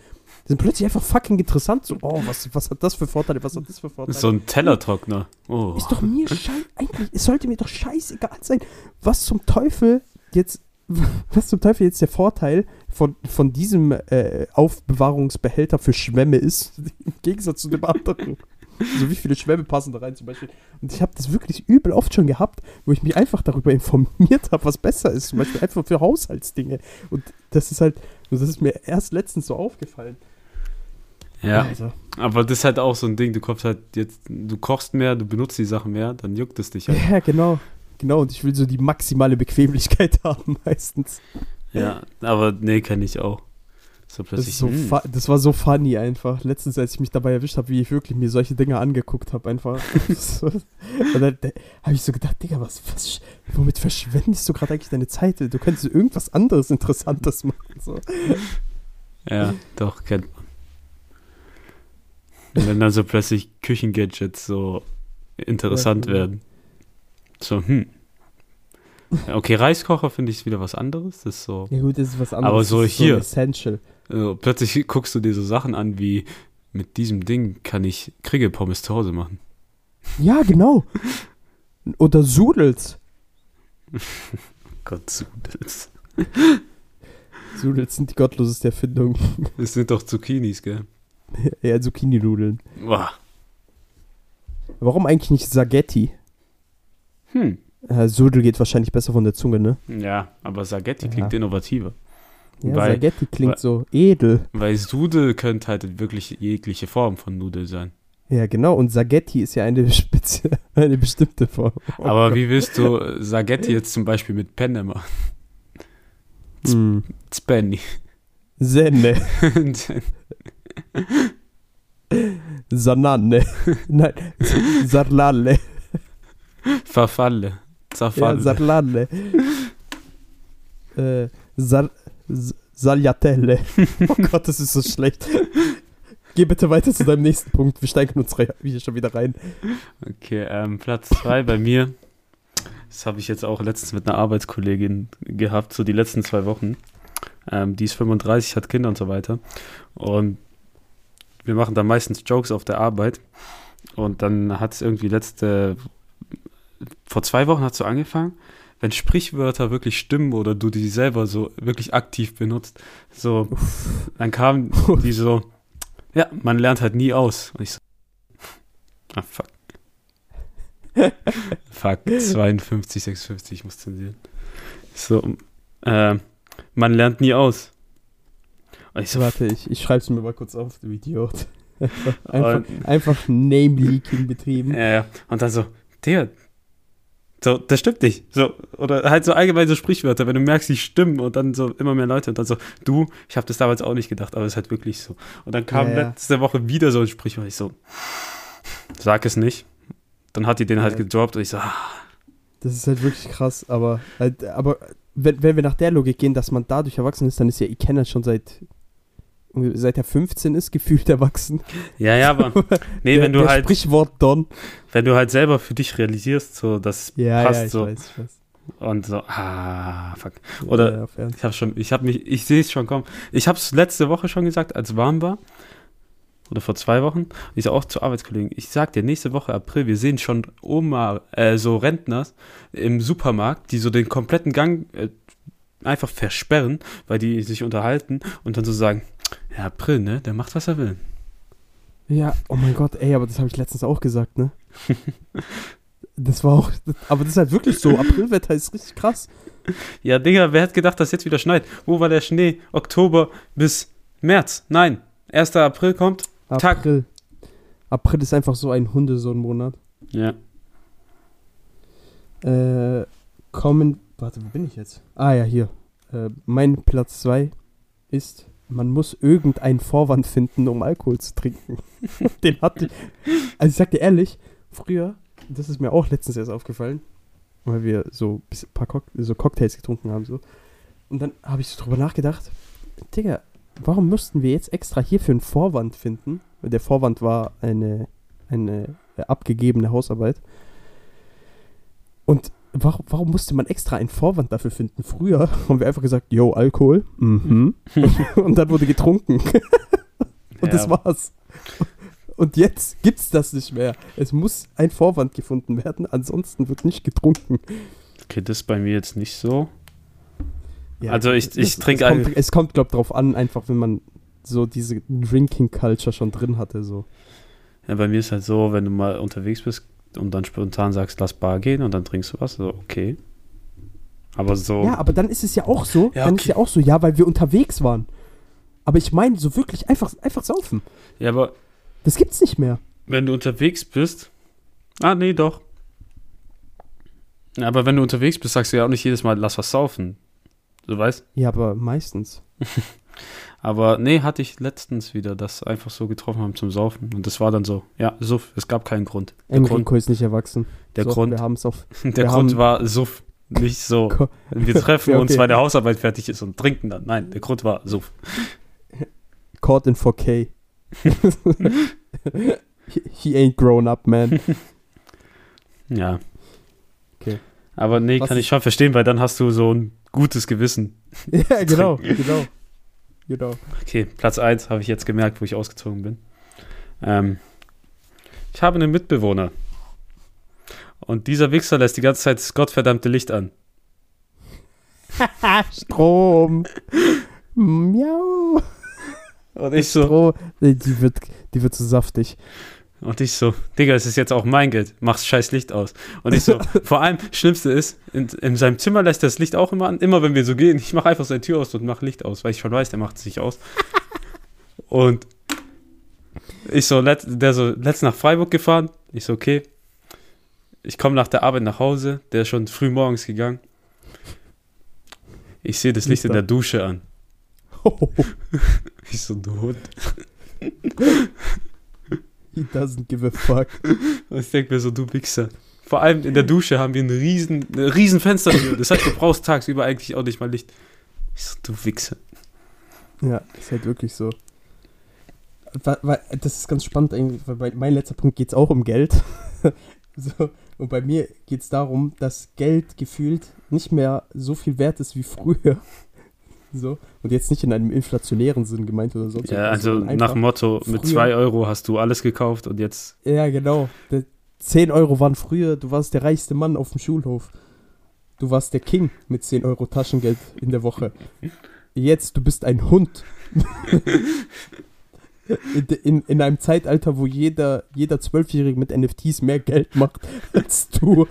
Speaker 3: sind plötzlich einfach fucking interessant. So, oh, was, was hat das für Vorteile, was hat das für Vorteile?
Speaker 2: So ein Tellertrockner. Oh.
Speaker 3: Ist doch mir scheiße. Eigentlich, es sollte mir doch scheißegal sein. Was zum Teufel jetzt. Was zum Teufel jetzt der Vorteil von, von diesem äh, Aufbewahrungsbehälter für Schwämme ist, im Gegensatz zu dem anderen. So wie viele Schwämme passen da rein zum Beispiel. Und ich habe das wirklich übel oft schon gehabt, wo ich mich einfach darüber informiert habe, was besser ist. Zum Beispiel einfach für Haushaltsdinge. Und das ist halt, das ist mir erst letztens so aufgefallen.
Speaker 2: Ja,
Speaker 3: Also,
Speaker 2: aber das ist halt auch so ein Ding. Du kommst halt jetzt, du kochst mehr, du benutzt die Sachen mehr, dann juckt es dich halt.
Speaker 3: ja, genau. Genau, und ich will so die maximale Bequemlichkeit haben meistens.
Speaker 2: Ja, aber nee, kenne ich auch. So
Speaker 3: Das,
Speaker 2: plötzlich.
Speaker 3: ist so
Speaker 2: hm,
Speaker 3: das war so funny einfach. Letztens, als ich mich dabei erwischt habe, wie ich wirklich mir solche Dinge angeguckt habe, einfach. so, und dann habe ich so gedacht, Digga, was, was, womit verschwendest du gerade eigentlich deine Zeit? Du könntest irgendwas anderes Interessantes machen. So.
Speaker 2: Ja, doch, kennt man. Und wenn dann so plötzlich Küchengadgets so interessant
Speaker 3: Ja, genau.
Speaker 2: werden. So, hm. Okay, Reiskocher finde ich wieder was anderes. Das ist so.
Speaker 3: Ja gut, das ist was anderes.
Speaker 2: Aber so
Speaker 3: das ist
Speaker 2: hier.
Speaker 3: ein Essential.
Speaker 2: Also plötzlich guckst du dir so Sachen an wie mit diesem Ding kann ich Kriegepommes zu Hause machen.
Speaker 3: Ja, genau. Oder Sudels.
Speaker 2: Gott, Sudels.
Speaker 3: Sudels sind die gottloseste Erfindung.
Speaker 2: Das sind doch Zucchinis, gell?
Speaker 3: ja, Zucchini-Nudeln.
Speaker 2: Boah.
Speaker 3: Warum eigentlich nicht Spaghetti?
Speaker 2: Hm.
Speaker 3: Äh, Sudel geht wahrscheinlich besser von der Zunge, ne?
Speaker 2: Ja, aber Spaghetti
Speaker 3: Ja.
Speaker 2: klingt innovativer.
Speaker 3: Ja,
Speaker 2: Weil-
Speaker 3: Spaghetti klingt
Speaker 2: weil-
Speaker 3: so edel.
Speaker 2: Weil Sudel könnte halt wirklich jegliche Form von Nudel sein.
Speaker 3: Ja, genau. Und Spaghetti ist ja eine, Spezi eine bestimmte Form. Oh
Speaker 2: Aber
Speaker 3: Gott.
Speaker 2: wie willst du äh, Spaghetti jetzt zum Beispiel mit Penne machen?
Speaker 3: Mm.
Speaker 2: Spenny.
Speaker 3: Senne. Sananne. Nein. Sarlalle.
Speaker 2: Verfalle.
Speaker 3: Ja,
Speaker 2: Zerfalle.
Speaker 3: Sarlalle. äh, Sar Sagliatelle. Oh Gott, das ist so schlecht. Geh bitte weiter zu deinem nächsten Punkt. Wir steigen uns wieder schon wieder rein.
Speaker 2: okay, ähm, Platz 2 bei mir. Das habe ich jetzt auch letztens mit einer Arbeitskollegin gehabt, so die letzten zwei Wochen. Ähm, die ist 35, hat Kinder und so weiter. Und wir machen da meistens Jokes auf der Arbeit. Und dann hat es irgendwie letzte, vor zwei Wochen hat es so angefangen, wenn Sprichwörter wirklich stimmen oder du die selber so wirklich aktiv benutzt, so, dann kam die so, ja, man lernt halt nie aus. Und ich so, ah, fuck. fuck, 52, 56, ich muss zensieren. So, äh, man lernt nie aus. Und ich so,
Speaker 3: Warte, ich, ich schreibe es mir mal kurz auf, du Idiot. Einfach, einfach Name-Leaking betrieben.
Speaker 2: Ja, ja. Und dann so, der, so, das stimmt nicht. So, oder halt so allgemein so Sprichwörter, wenn du merkst, die stimmen und dann so immer mehr Leute und dann so, du, ich habe das damals auch nicht gedacht, aber es ist halt wirklich so. Und dann kam
Speaker 3: Ja, ja.
Speaker 2: letzte Woche wieder so ein Sprichwort, ich so, sag es nicht. Dann hat die den halt
Speaker 3: Ja.
Speaker 2: gedroppt und ich so, ah,
Speaker 3: Das ist halt wirklich krass, aber, halt, aber wenn, wenn wir nach der Logik gehen, dass man dadurch erwachsen ist, dann ist ja Ikenna schon seit seit er 15 ist, gefühlt erwachsen.
Speaker 2: ja, ja, aber nee,
Speaker 3: der,
Speaker 2: wenn du halt,
Speaker 3: Sprichwort Don.
Speaker 2: wenn du halt selber für dich realisierst, so, das
Speaker 3: Ja,
Speaker 2: passt
Speaker 3: ja, ich
Speaker 2: so
Speaker 3: weiß, ich weiß.
Speaker 2: und so, ah, fuck. Oder-
Speaker 3: Ja.
Speaker 2: Ich habe schon, ich habe mich, ich sehe es schon kommen. Ich habe es letzte Woche schon gesagt, als warm war. Oder vor zwei Wochen. Ich sage auch zu Arbeitskollegen, ich sag dir, nächste Woche April, wir sehen schon Oma, äh, so Rentner im Supermarkt, die so den kompletten Gang äh, einfach versperren, weil die sich unterhalten und dann so sagen, ja, April, ne, der macht, was er will.
Speaker 3: Ja, oh mein Gott, ey, aber das habe ich letztens auch gesagt, ne? das war auch, aber das ist halt wirklich so. Aprilwetter ist richtig krass.
Speaker 2: Ja, Digga, wer hat gedacht, dass jetzt wieder schneit? Wo war der Schnee? Oktober bis März. Nein, 1. April kommt. Tag.
Speaker 3: April. April ist einfach so ein Hundesohnmonat.
Speaker 2: Ja.
Speaker 3: Äh, kommen, warte, wo bin ich jetzt? Ah ja, hier. Äh, mein Platz 2 ist, man muss irgendeinen Vorwand finden, um Alkohol zu trinken. Den hatte ich. Also ich sag dir ehrlich, früher, das ist mir auch letztens erst aufgefallen, weil wir so ein paar Cock so Cocktails getrunken haben. So. Und dann habe ich so drüber nachgedacht, Digga, warum müssten wir jetzt extra hierfür einen Vorwand finden? Der Vorwand war eine, eine abgegebene Hausarbeit. Und warum, warum musste man extra einen Vorwand dafür finden? Früher haben wir einfach gesagt, yo, Alkohol. Mhm. Und dann wurde getrunken. Und
Speaker 2: Ja.
Speaker 3: das war's. Und jetzt gibt's das nicht mehr. Es muss ein Vorwand gefunden werden, ansonsten wird nicht getrunken.
Speaker 2: Okay, das ist bei mir jetzt nicht so.
Speaker 3: Ja,
Speaker 2: Also ich-
Speaker 3: es-
Speaker 2: ich
Speaker 3: es
Speaker 2: trinke
Speaker 3: kommt,
Speaker 2: all-
Speaker 3: Es kommt, glaube ich, drauf an, einfach wenn man so diese Drinking-Culture schon drin hatte. So.
Speaker 2: Ja, bei mir ist halt so, wenn du mal unterwegs bist und dann spontan sagst, lass Bar gehen und dann trinkst du was, so, okay. Aber so,
Speaker 3: Ja, aber dann ist es ja auch so,
Speaker 2: Ja,
Speaker 3: dann ist
Speaker 2: okay.
Speaker 3: ja auch so, ja, weil wir unterwegs waren. Aber ich meine, so wirklich einfach, einfach saufen.
Speaker 2: ja, aber
Speaker 3: Das gibt's nicht mehr.
Speaker 2: wenn du unterwegs bist, ah, nee, doch. Ja, Aber wenn du unterwegs bist, sagst du ja auch nicht jedes Mal, lass was saufen. Du weißt?
Speaker 3: Ja, aber meistens.
Speaker 2: Aber nee, hatte ich letztens wieder, das einfach so getroffen haben zum Saufen. Und das war dann so, ja, Suff, es gab keinen Grund. Der Grund,
Speaker 3: Enrico ist nicht erwachsen.
Speaker 2: der
Speaker 3: so,
Speaker 2: Grund,
Speaker 3: Wir haben es auf.
Speaker 2: der Grund
Speaker 3: haben-
Speaker 2: war Suff. Nicht so, wir treffen
Speaker 3: Ja,
Speaker 2: uns,
Speaker 3: okay.
Speaker 2: weil der Hausarbeit fertig ist und trinken dann. Nein, der Grund war Suff.
Speaker 3: Caught in 4K. he, ain't grown up, man.
Speaker 2: Ja.
Speaker 3: Okay.
Speaker 2: Aber nee,
Speaker 3: Was
Speaker 2: kann ich schon verstehen, weil dann hast du so ein gutes Gewissen.
Speaker 3: ja, genau, genau. Genau.
Speaker 2: Okay, Platz 1 habe ich jetzt gemerkt, wo ich ausgezogen bin. Ähm, ich habe einen Mitbewohner. Und dieser Wichser lässt die ganze Zeit das gottverdammte Licht an.
Speaker 3: Strom. Miau.
Speaker 2: Und ich so,
Speaker 3: Strom. Nee, Die wird, die wird so saftig.
Speaker 2: Und ich so, Digga, es ist jetzt auch mein Geld, mach's scheiß Licht aus. Und ich so, vor allem, Schlimmste ist, in, in seinem Zimmer lässt er das Licht auch immer an, immer wenn wir so gehen, ich mache einfach seine Tür aus und mache Licht aus, weil ich schon weiß, der macht es nicht aus. Und ich so, let, der so, letzt nach Freiburg gefahren, ich so, okay, ich komme nach der Arbeit nach Hause, der ist schon früh morgens gegangen. Ich sehe das Licht in der Dusche an. Ich so, du Hund.
Speaker 3: He doesn't give a fuck.
Speaker 2: Und ich denke mir so, du Wichser. Vor allem in der Dusche haben wir eine riesen, eine riesen Fenstertür. Das heißt, du brauchst tagsüber eigentlich auch nicht mal Licht. Ich so, du Wichser.
Speaker 3: Ja, ist halt wirklich so. Das ist ganz spannend eigentlich, weil bei mein letzter Punkt geht es auch um Geld. so, und bei mir geht es darum, dass Geld gefühlt nicht mehr so viel wert ist wie früher. So. Und jetzt nicht in einem inflationären Sinn gemeint oder sonst
Speaker 2: Ja, also nach Motto, mit
Speaker 3: früher-
Speaker 2: 2 Euro hast du alles gekauft und jetzt,
Speaker 3: Ja, genau. Der 10 Euro waren früher, du warst der reichste Mann auf dem Schulhof. Du warst der King mit 10 Euro Taschengeld in der Woche. Jetzt, du bist ein Hund. in, in, in einem Zeitalter, wo jeder, jeder Zwölfjährige mit NFTs mehr Geld macht als du,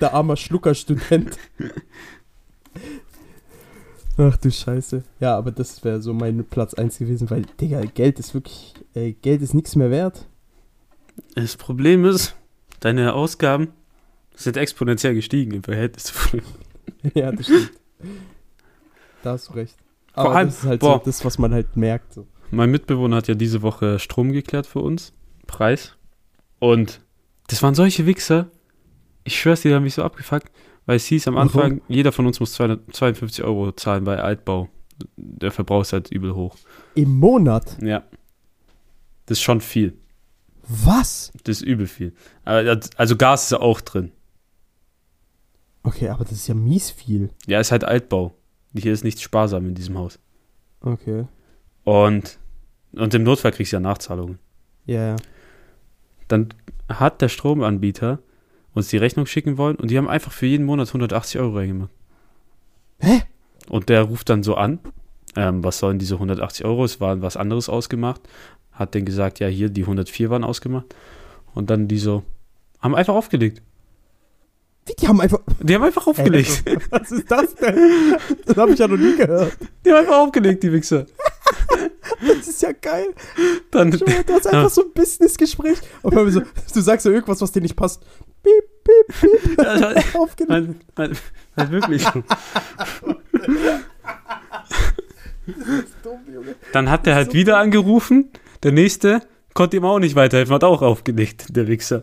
Speaker 3: der armer Schluckerstudent. Ach du Scheiße. Ja, aber das wäre so mein Platz 1 gewesen, weil, Digga, Geld ist wirklich, äh, Geld ist nichts mehr wert.
Speaker 2: das Problem ist, deine Ausgaben sind exponentiell gestiegen im Verhältnis zu früher.
Speaker 3: Ja, das stimmt. Da hast du recht.
Speaker 2: Vor
Speaker 3: Aber
Speaker 2: allem-
Speaker 3: das ist halt
Speaker 2: boah.
Speaker 3: so das, was man halt merkt. So.
Speaker 2: Mein Mitbewohner hat ja diese Woche Strom geklärt für uns, Preis. Und das waren solche Wichser. Ich schwör's dir, die haben mich so abgefuckt, weil es hieß am
Speaker 3: Warum?
Speaker 2: Anfang, jeder von uns muss 252 Euro zahlen bei Altbau. Der Verbrauch ist halt übel hoch.
Speaker 3: Im Monat?
Speaker 2: Ja. Das ist schon viel.
Speaker 3: Was?
Speaker 2: Das ist übel viel. Also Gas ist ja auch drin.
Speaker 3: Okay, aber das ist ja mies viel.
Speaker 2: Ja, ist halt Altbau. Hier ist nichts sparsam in diesem Haus.
Speaker 3: Okay.
Speaker 2: Und, und im Notfall kriegst du ja Nachzahlungen.
Speaker 3: Ja, ja.
Speaker 2: Dann hat der Stromanbieter uns die Rechnung schicken wollen und die haben einfach für jeden Monat 180 Euro reingemacht.
Speaker 3: Hä?
Speaker 2: Und der ruft dann so an, ähm, was sollen diese 180 Euro? Es war was anderes ausgemacht. Hat den gesagt, ja, hier, die 104 waren ausgemacht. Und dann die so, haben einfach aufgelegt.
Speaker 3: Wie, die haben einfach.
Speaker 2: Die haben einfach aufgelegt.
Speaker 3: Ey, was ist das denn? Das habe ich ja noch nie gehört.
Speaker 2: Die haben einfach aufgelegt, die Wichser.
Speaker 3: Das ist ja geil.
Speaker 2: Dann,
Speaker 3: Schau mal, Du hast einfach so ein Businessgespräch. Und so, du sagst so irgendwas, was dir nicht passt. Piep.
Speaker 2: Ja,
Speaker 3: Aufgelegt.
Speaker 2: Nein, nein, nein, wirklich.
Speaker 3: Dumm.
Speaker 2: Dann hat er halt wieder angerufen. Der nächste konnte ihm auch nicht weiterhelfen, hat auch aufgelegt, der Wichser.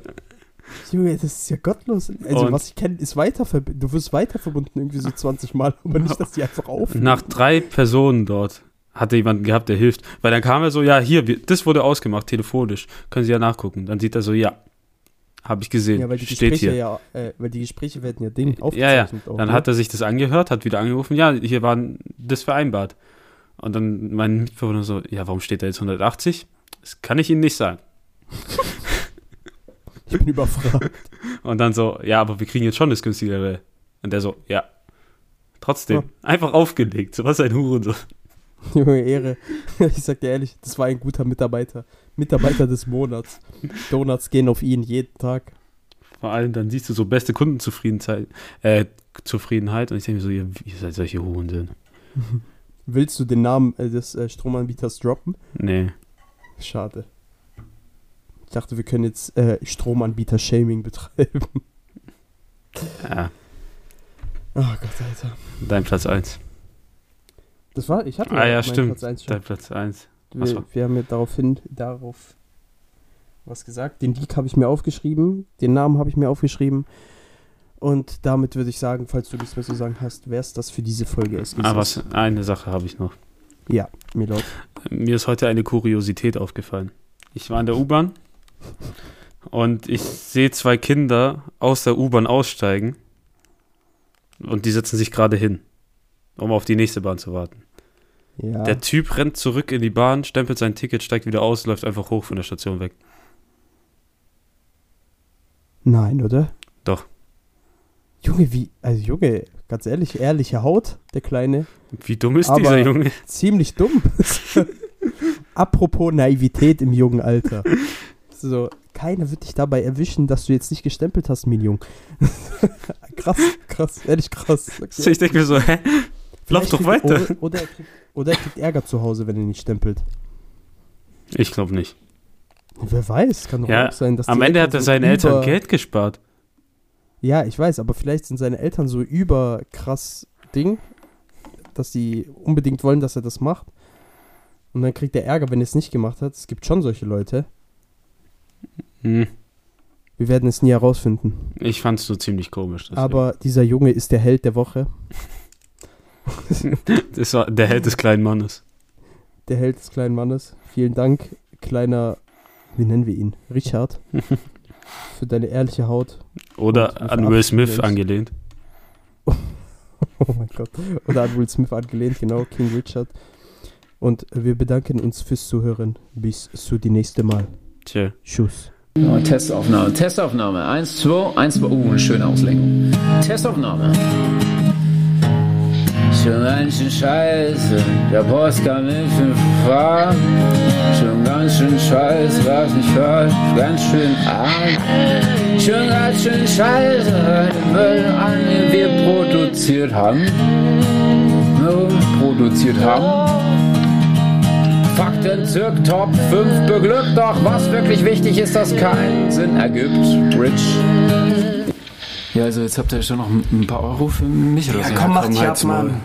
Speaker 3: Junge, das ist ja gottlos. Also,
Speaker 2: Und-
Speaker 3: was ich kenne, ist weiter Du wirst weiter verbunden irgendwie so 20 Mal, aber nicht, dass die einfach auf.
Speaker 2: Nach drei Personen dort hat er jemanden gehabt, der hilft. Weil dann kam er so, ja, hier, das wurde ausgemacht, telefonisch. Können Sie ja nachgucken. Dann sieht er so, ja, habe ich gesehen,
Speaker 3: Ja, weil die
Speaker 2: steht
Speaker 3: Gespräche
Speaker 2: hier.
Speaker 3: ja, äh, weil die Gespräche werden ja Ding
Speaker 2: Ja, ja.
Speaker 3: aufgezeichnet. auch,
Speaker 2: Dann
Speaker 3: ne?
Speaker 2: hat er sich das angehört, hat wieder angerufen, ja, hier waren das vereinbart. Und dann mein Mitbewohner so, ja, warum steht da jetzt 180? Das kann ich Ihnen nicht sagen.
Speaker 3: Ich bin überfragt.
Speaker 2: Und dann so, ja, aber wir kriegen jetzt schon das günstigere. Und der so, ja. Trotzdem,
Speaker 3: Ja.
Speaker 2: einfach aufgelegt. So was ein Hurensohn.
Speaker 3: Junge, Ehre. Ich sag dir ehrlich, das war ein guter Mitarbeiter. Mitarbeiter des Monats. Donuts gehen auf ihn jeden Tag.
Speaker 2: Vor allem dann siehst du so beste Kundenzufriedenheit, äh, Zufriedenheit. Und ich denke mir so, ihr, ihr seid solche Hurensohn.
Speaker 3: Willst du den Namen äh, des äh, Stromanbieters droppen?
Speaker 2: Nee.
Speaker 3: Schade. Ich dachte, wir können jetzt äh, Stromanbieter-Shaming betreiben.
Speaker 2: Ja,
Speaker 3: Oh Gott, Alter.
Speaker 2: dein Platz 1.
Speaker 3: Das war, ich hatte
Speaker 2: Ah, ja, stimmt.
Speaker 3: Platz eins schon.
Speaker 2: Dein Platz 1.
Speaker 3: Wir, wir haben ja daraufhin, darauf was gesagt. Den Leak habe ich mir aufgeschrieben, den Namen habe ich mir aufgeschrieben. Und damit würde ich sagen, falls du nichts mehr zu sagen hast, wäre es das für diese Folge. Es
Speaker 2: Ah, was, eine Sache habe ich noch.
Speaker 3: Ja, Milord.
Speaker 2: Mir ist heute eine Kuriosität aufgefallen. Ich war in der U-Bahn und ich sehe zwei Kinder aus der U-Bahn aussteigen und die setzen sich gerade hin, um auf die nächste Bahn zu warten.
Speaker 3: Ja.
Speaker 2: Der Typ rennt zurück in die Bahn, stempelt sein Ticket, steigt wieder aus, läuft einfach hoch von der Station weg.
Speaker 3: Nein, oder?
Speaker 2: Doch.
Speaker 3: Junge, wie, also Junge, ganz ehrlich, ehrliche Haut, der Kleine.
Speaker 2: Wie dumm ist
Speaker 3: Aber-
Speaker 2: dieser Junge?
Speaker 3: Ziemlich dumm. Apropos Naivität im jungen Alter. So, keiner wird dich dabei erwischen, dass du jetzt nicht gestempelt hast, Minion. krass, krass, ehrlich krass.
Speaker 2: So, ich denke mir so, hä? Lauf doch weiter.
Speaker 3: Oder, oder, er kriegt, oder er kriegt Ärger zu Hause, wenn er nicht stempelt.
Speaker 2: Ich glaube nicht.
Speaker 3: Wer weiß, kann doch
Speaker 2: Ja,
Speaker 3: auch sein, dass
Speaker 2: Am Ende
Speaker 3: Eltern
Speaker 2: hat er
Speaker 3: so
Speaker 2: seinen Eltern Geld gespart.
Speaker 3: Ja, ich weiß, aber vielleicht sind seine Eltern so über krass Ding, dass sie unbedingt wollen, dass er das macht. Und dann kriegt er Ärger, wenn er es nicht gemacht hat. Es gibt schon solche Leute.
Speaker 2: Hm,
Speaker 3: Wir werden es nie herausfinden.
Speaker 2: ich fand es so ziemlich komisch. deswegen.
Speaker 3: Aber dieser Junge ist der Held der Woche.
Speaker 2: Das war der Held des kleinen Mannes.
Speaker 3: Der Held des kleinen Mannes. Vielen Dank, kleiner, wie nennen wir ihn? Richard. für deine ehrliche Haut.
Speaker 2: Oder an Will Smith angelehnt.
Speaker 3: Oh mein Gott. Oder an Will Smith angelehnt, genau, King Richard. Und wir bedanken uns fürs Zuhören. Bis zu die nächste Mal.
Speaker 2: Tja.
Speaker 3: Tschüss.
Speaker 1: Oh, Testaufnahme, Testaufnahme. Eins, zwei, eins, zwei. Uh, eine schöne Auslenkung. Testaufnahme. Schon ganz schön scheiße, der Post kam in fünf Fahren. Schon ganz schön scheiße, was nicht hört, ganz schön arm. Schon ganz schön scheiße, den Müll an, den wir produziert haben. No, produziert haben. Fakten zirk Top 5 beglückt, doch was wirklich wichtig ist, das keinen Sinn ergibt. Rich.
Speaker 4: Ja, also jetzt habt ihr schon noch ein paar Euro für mich oder
Speaker 5: Ja,
Speaker 4: so.
Speaker 5: komm, mach dich ab. Mann.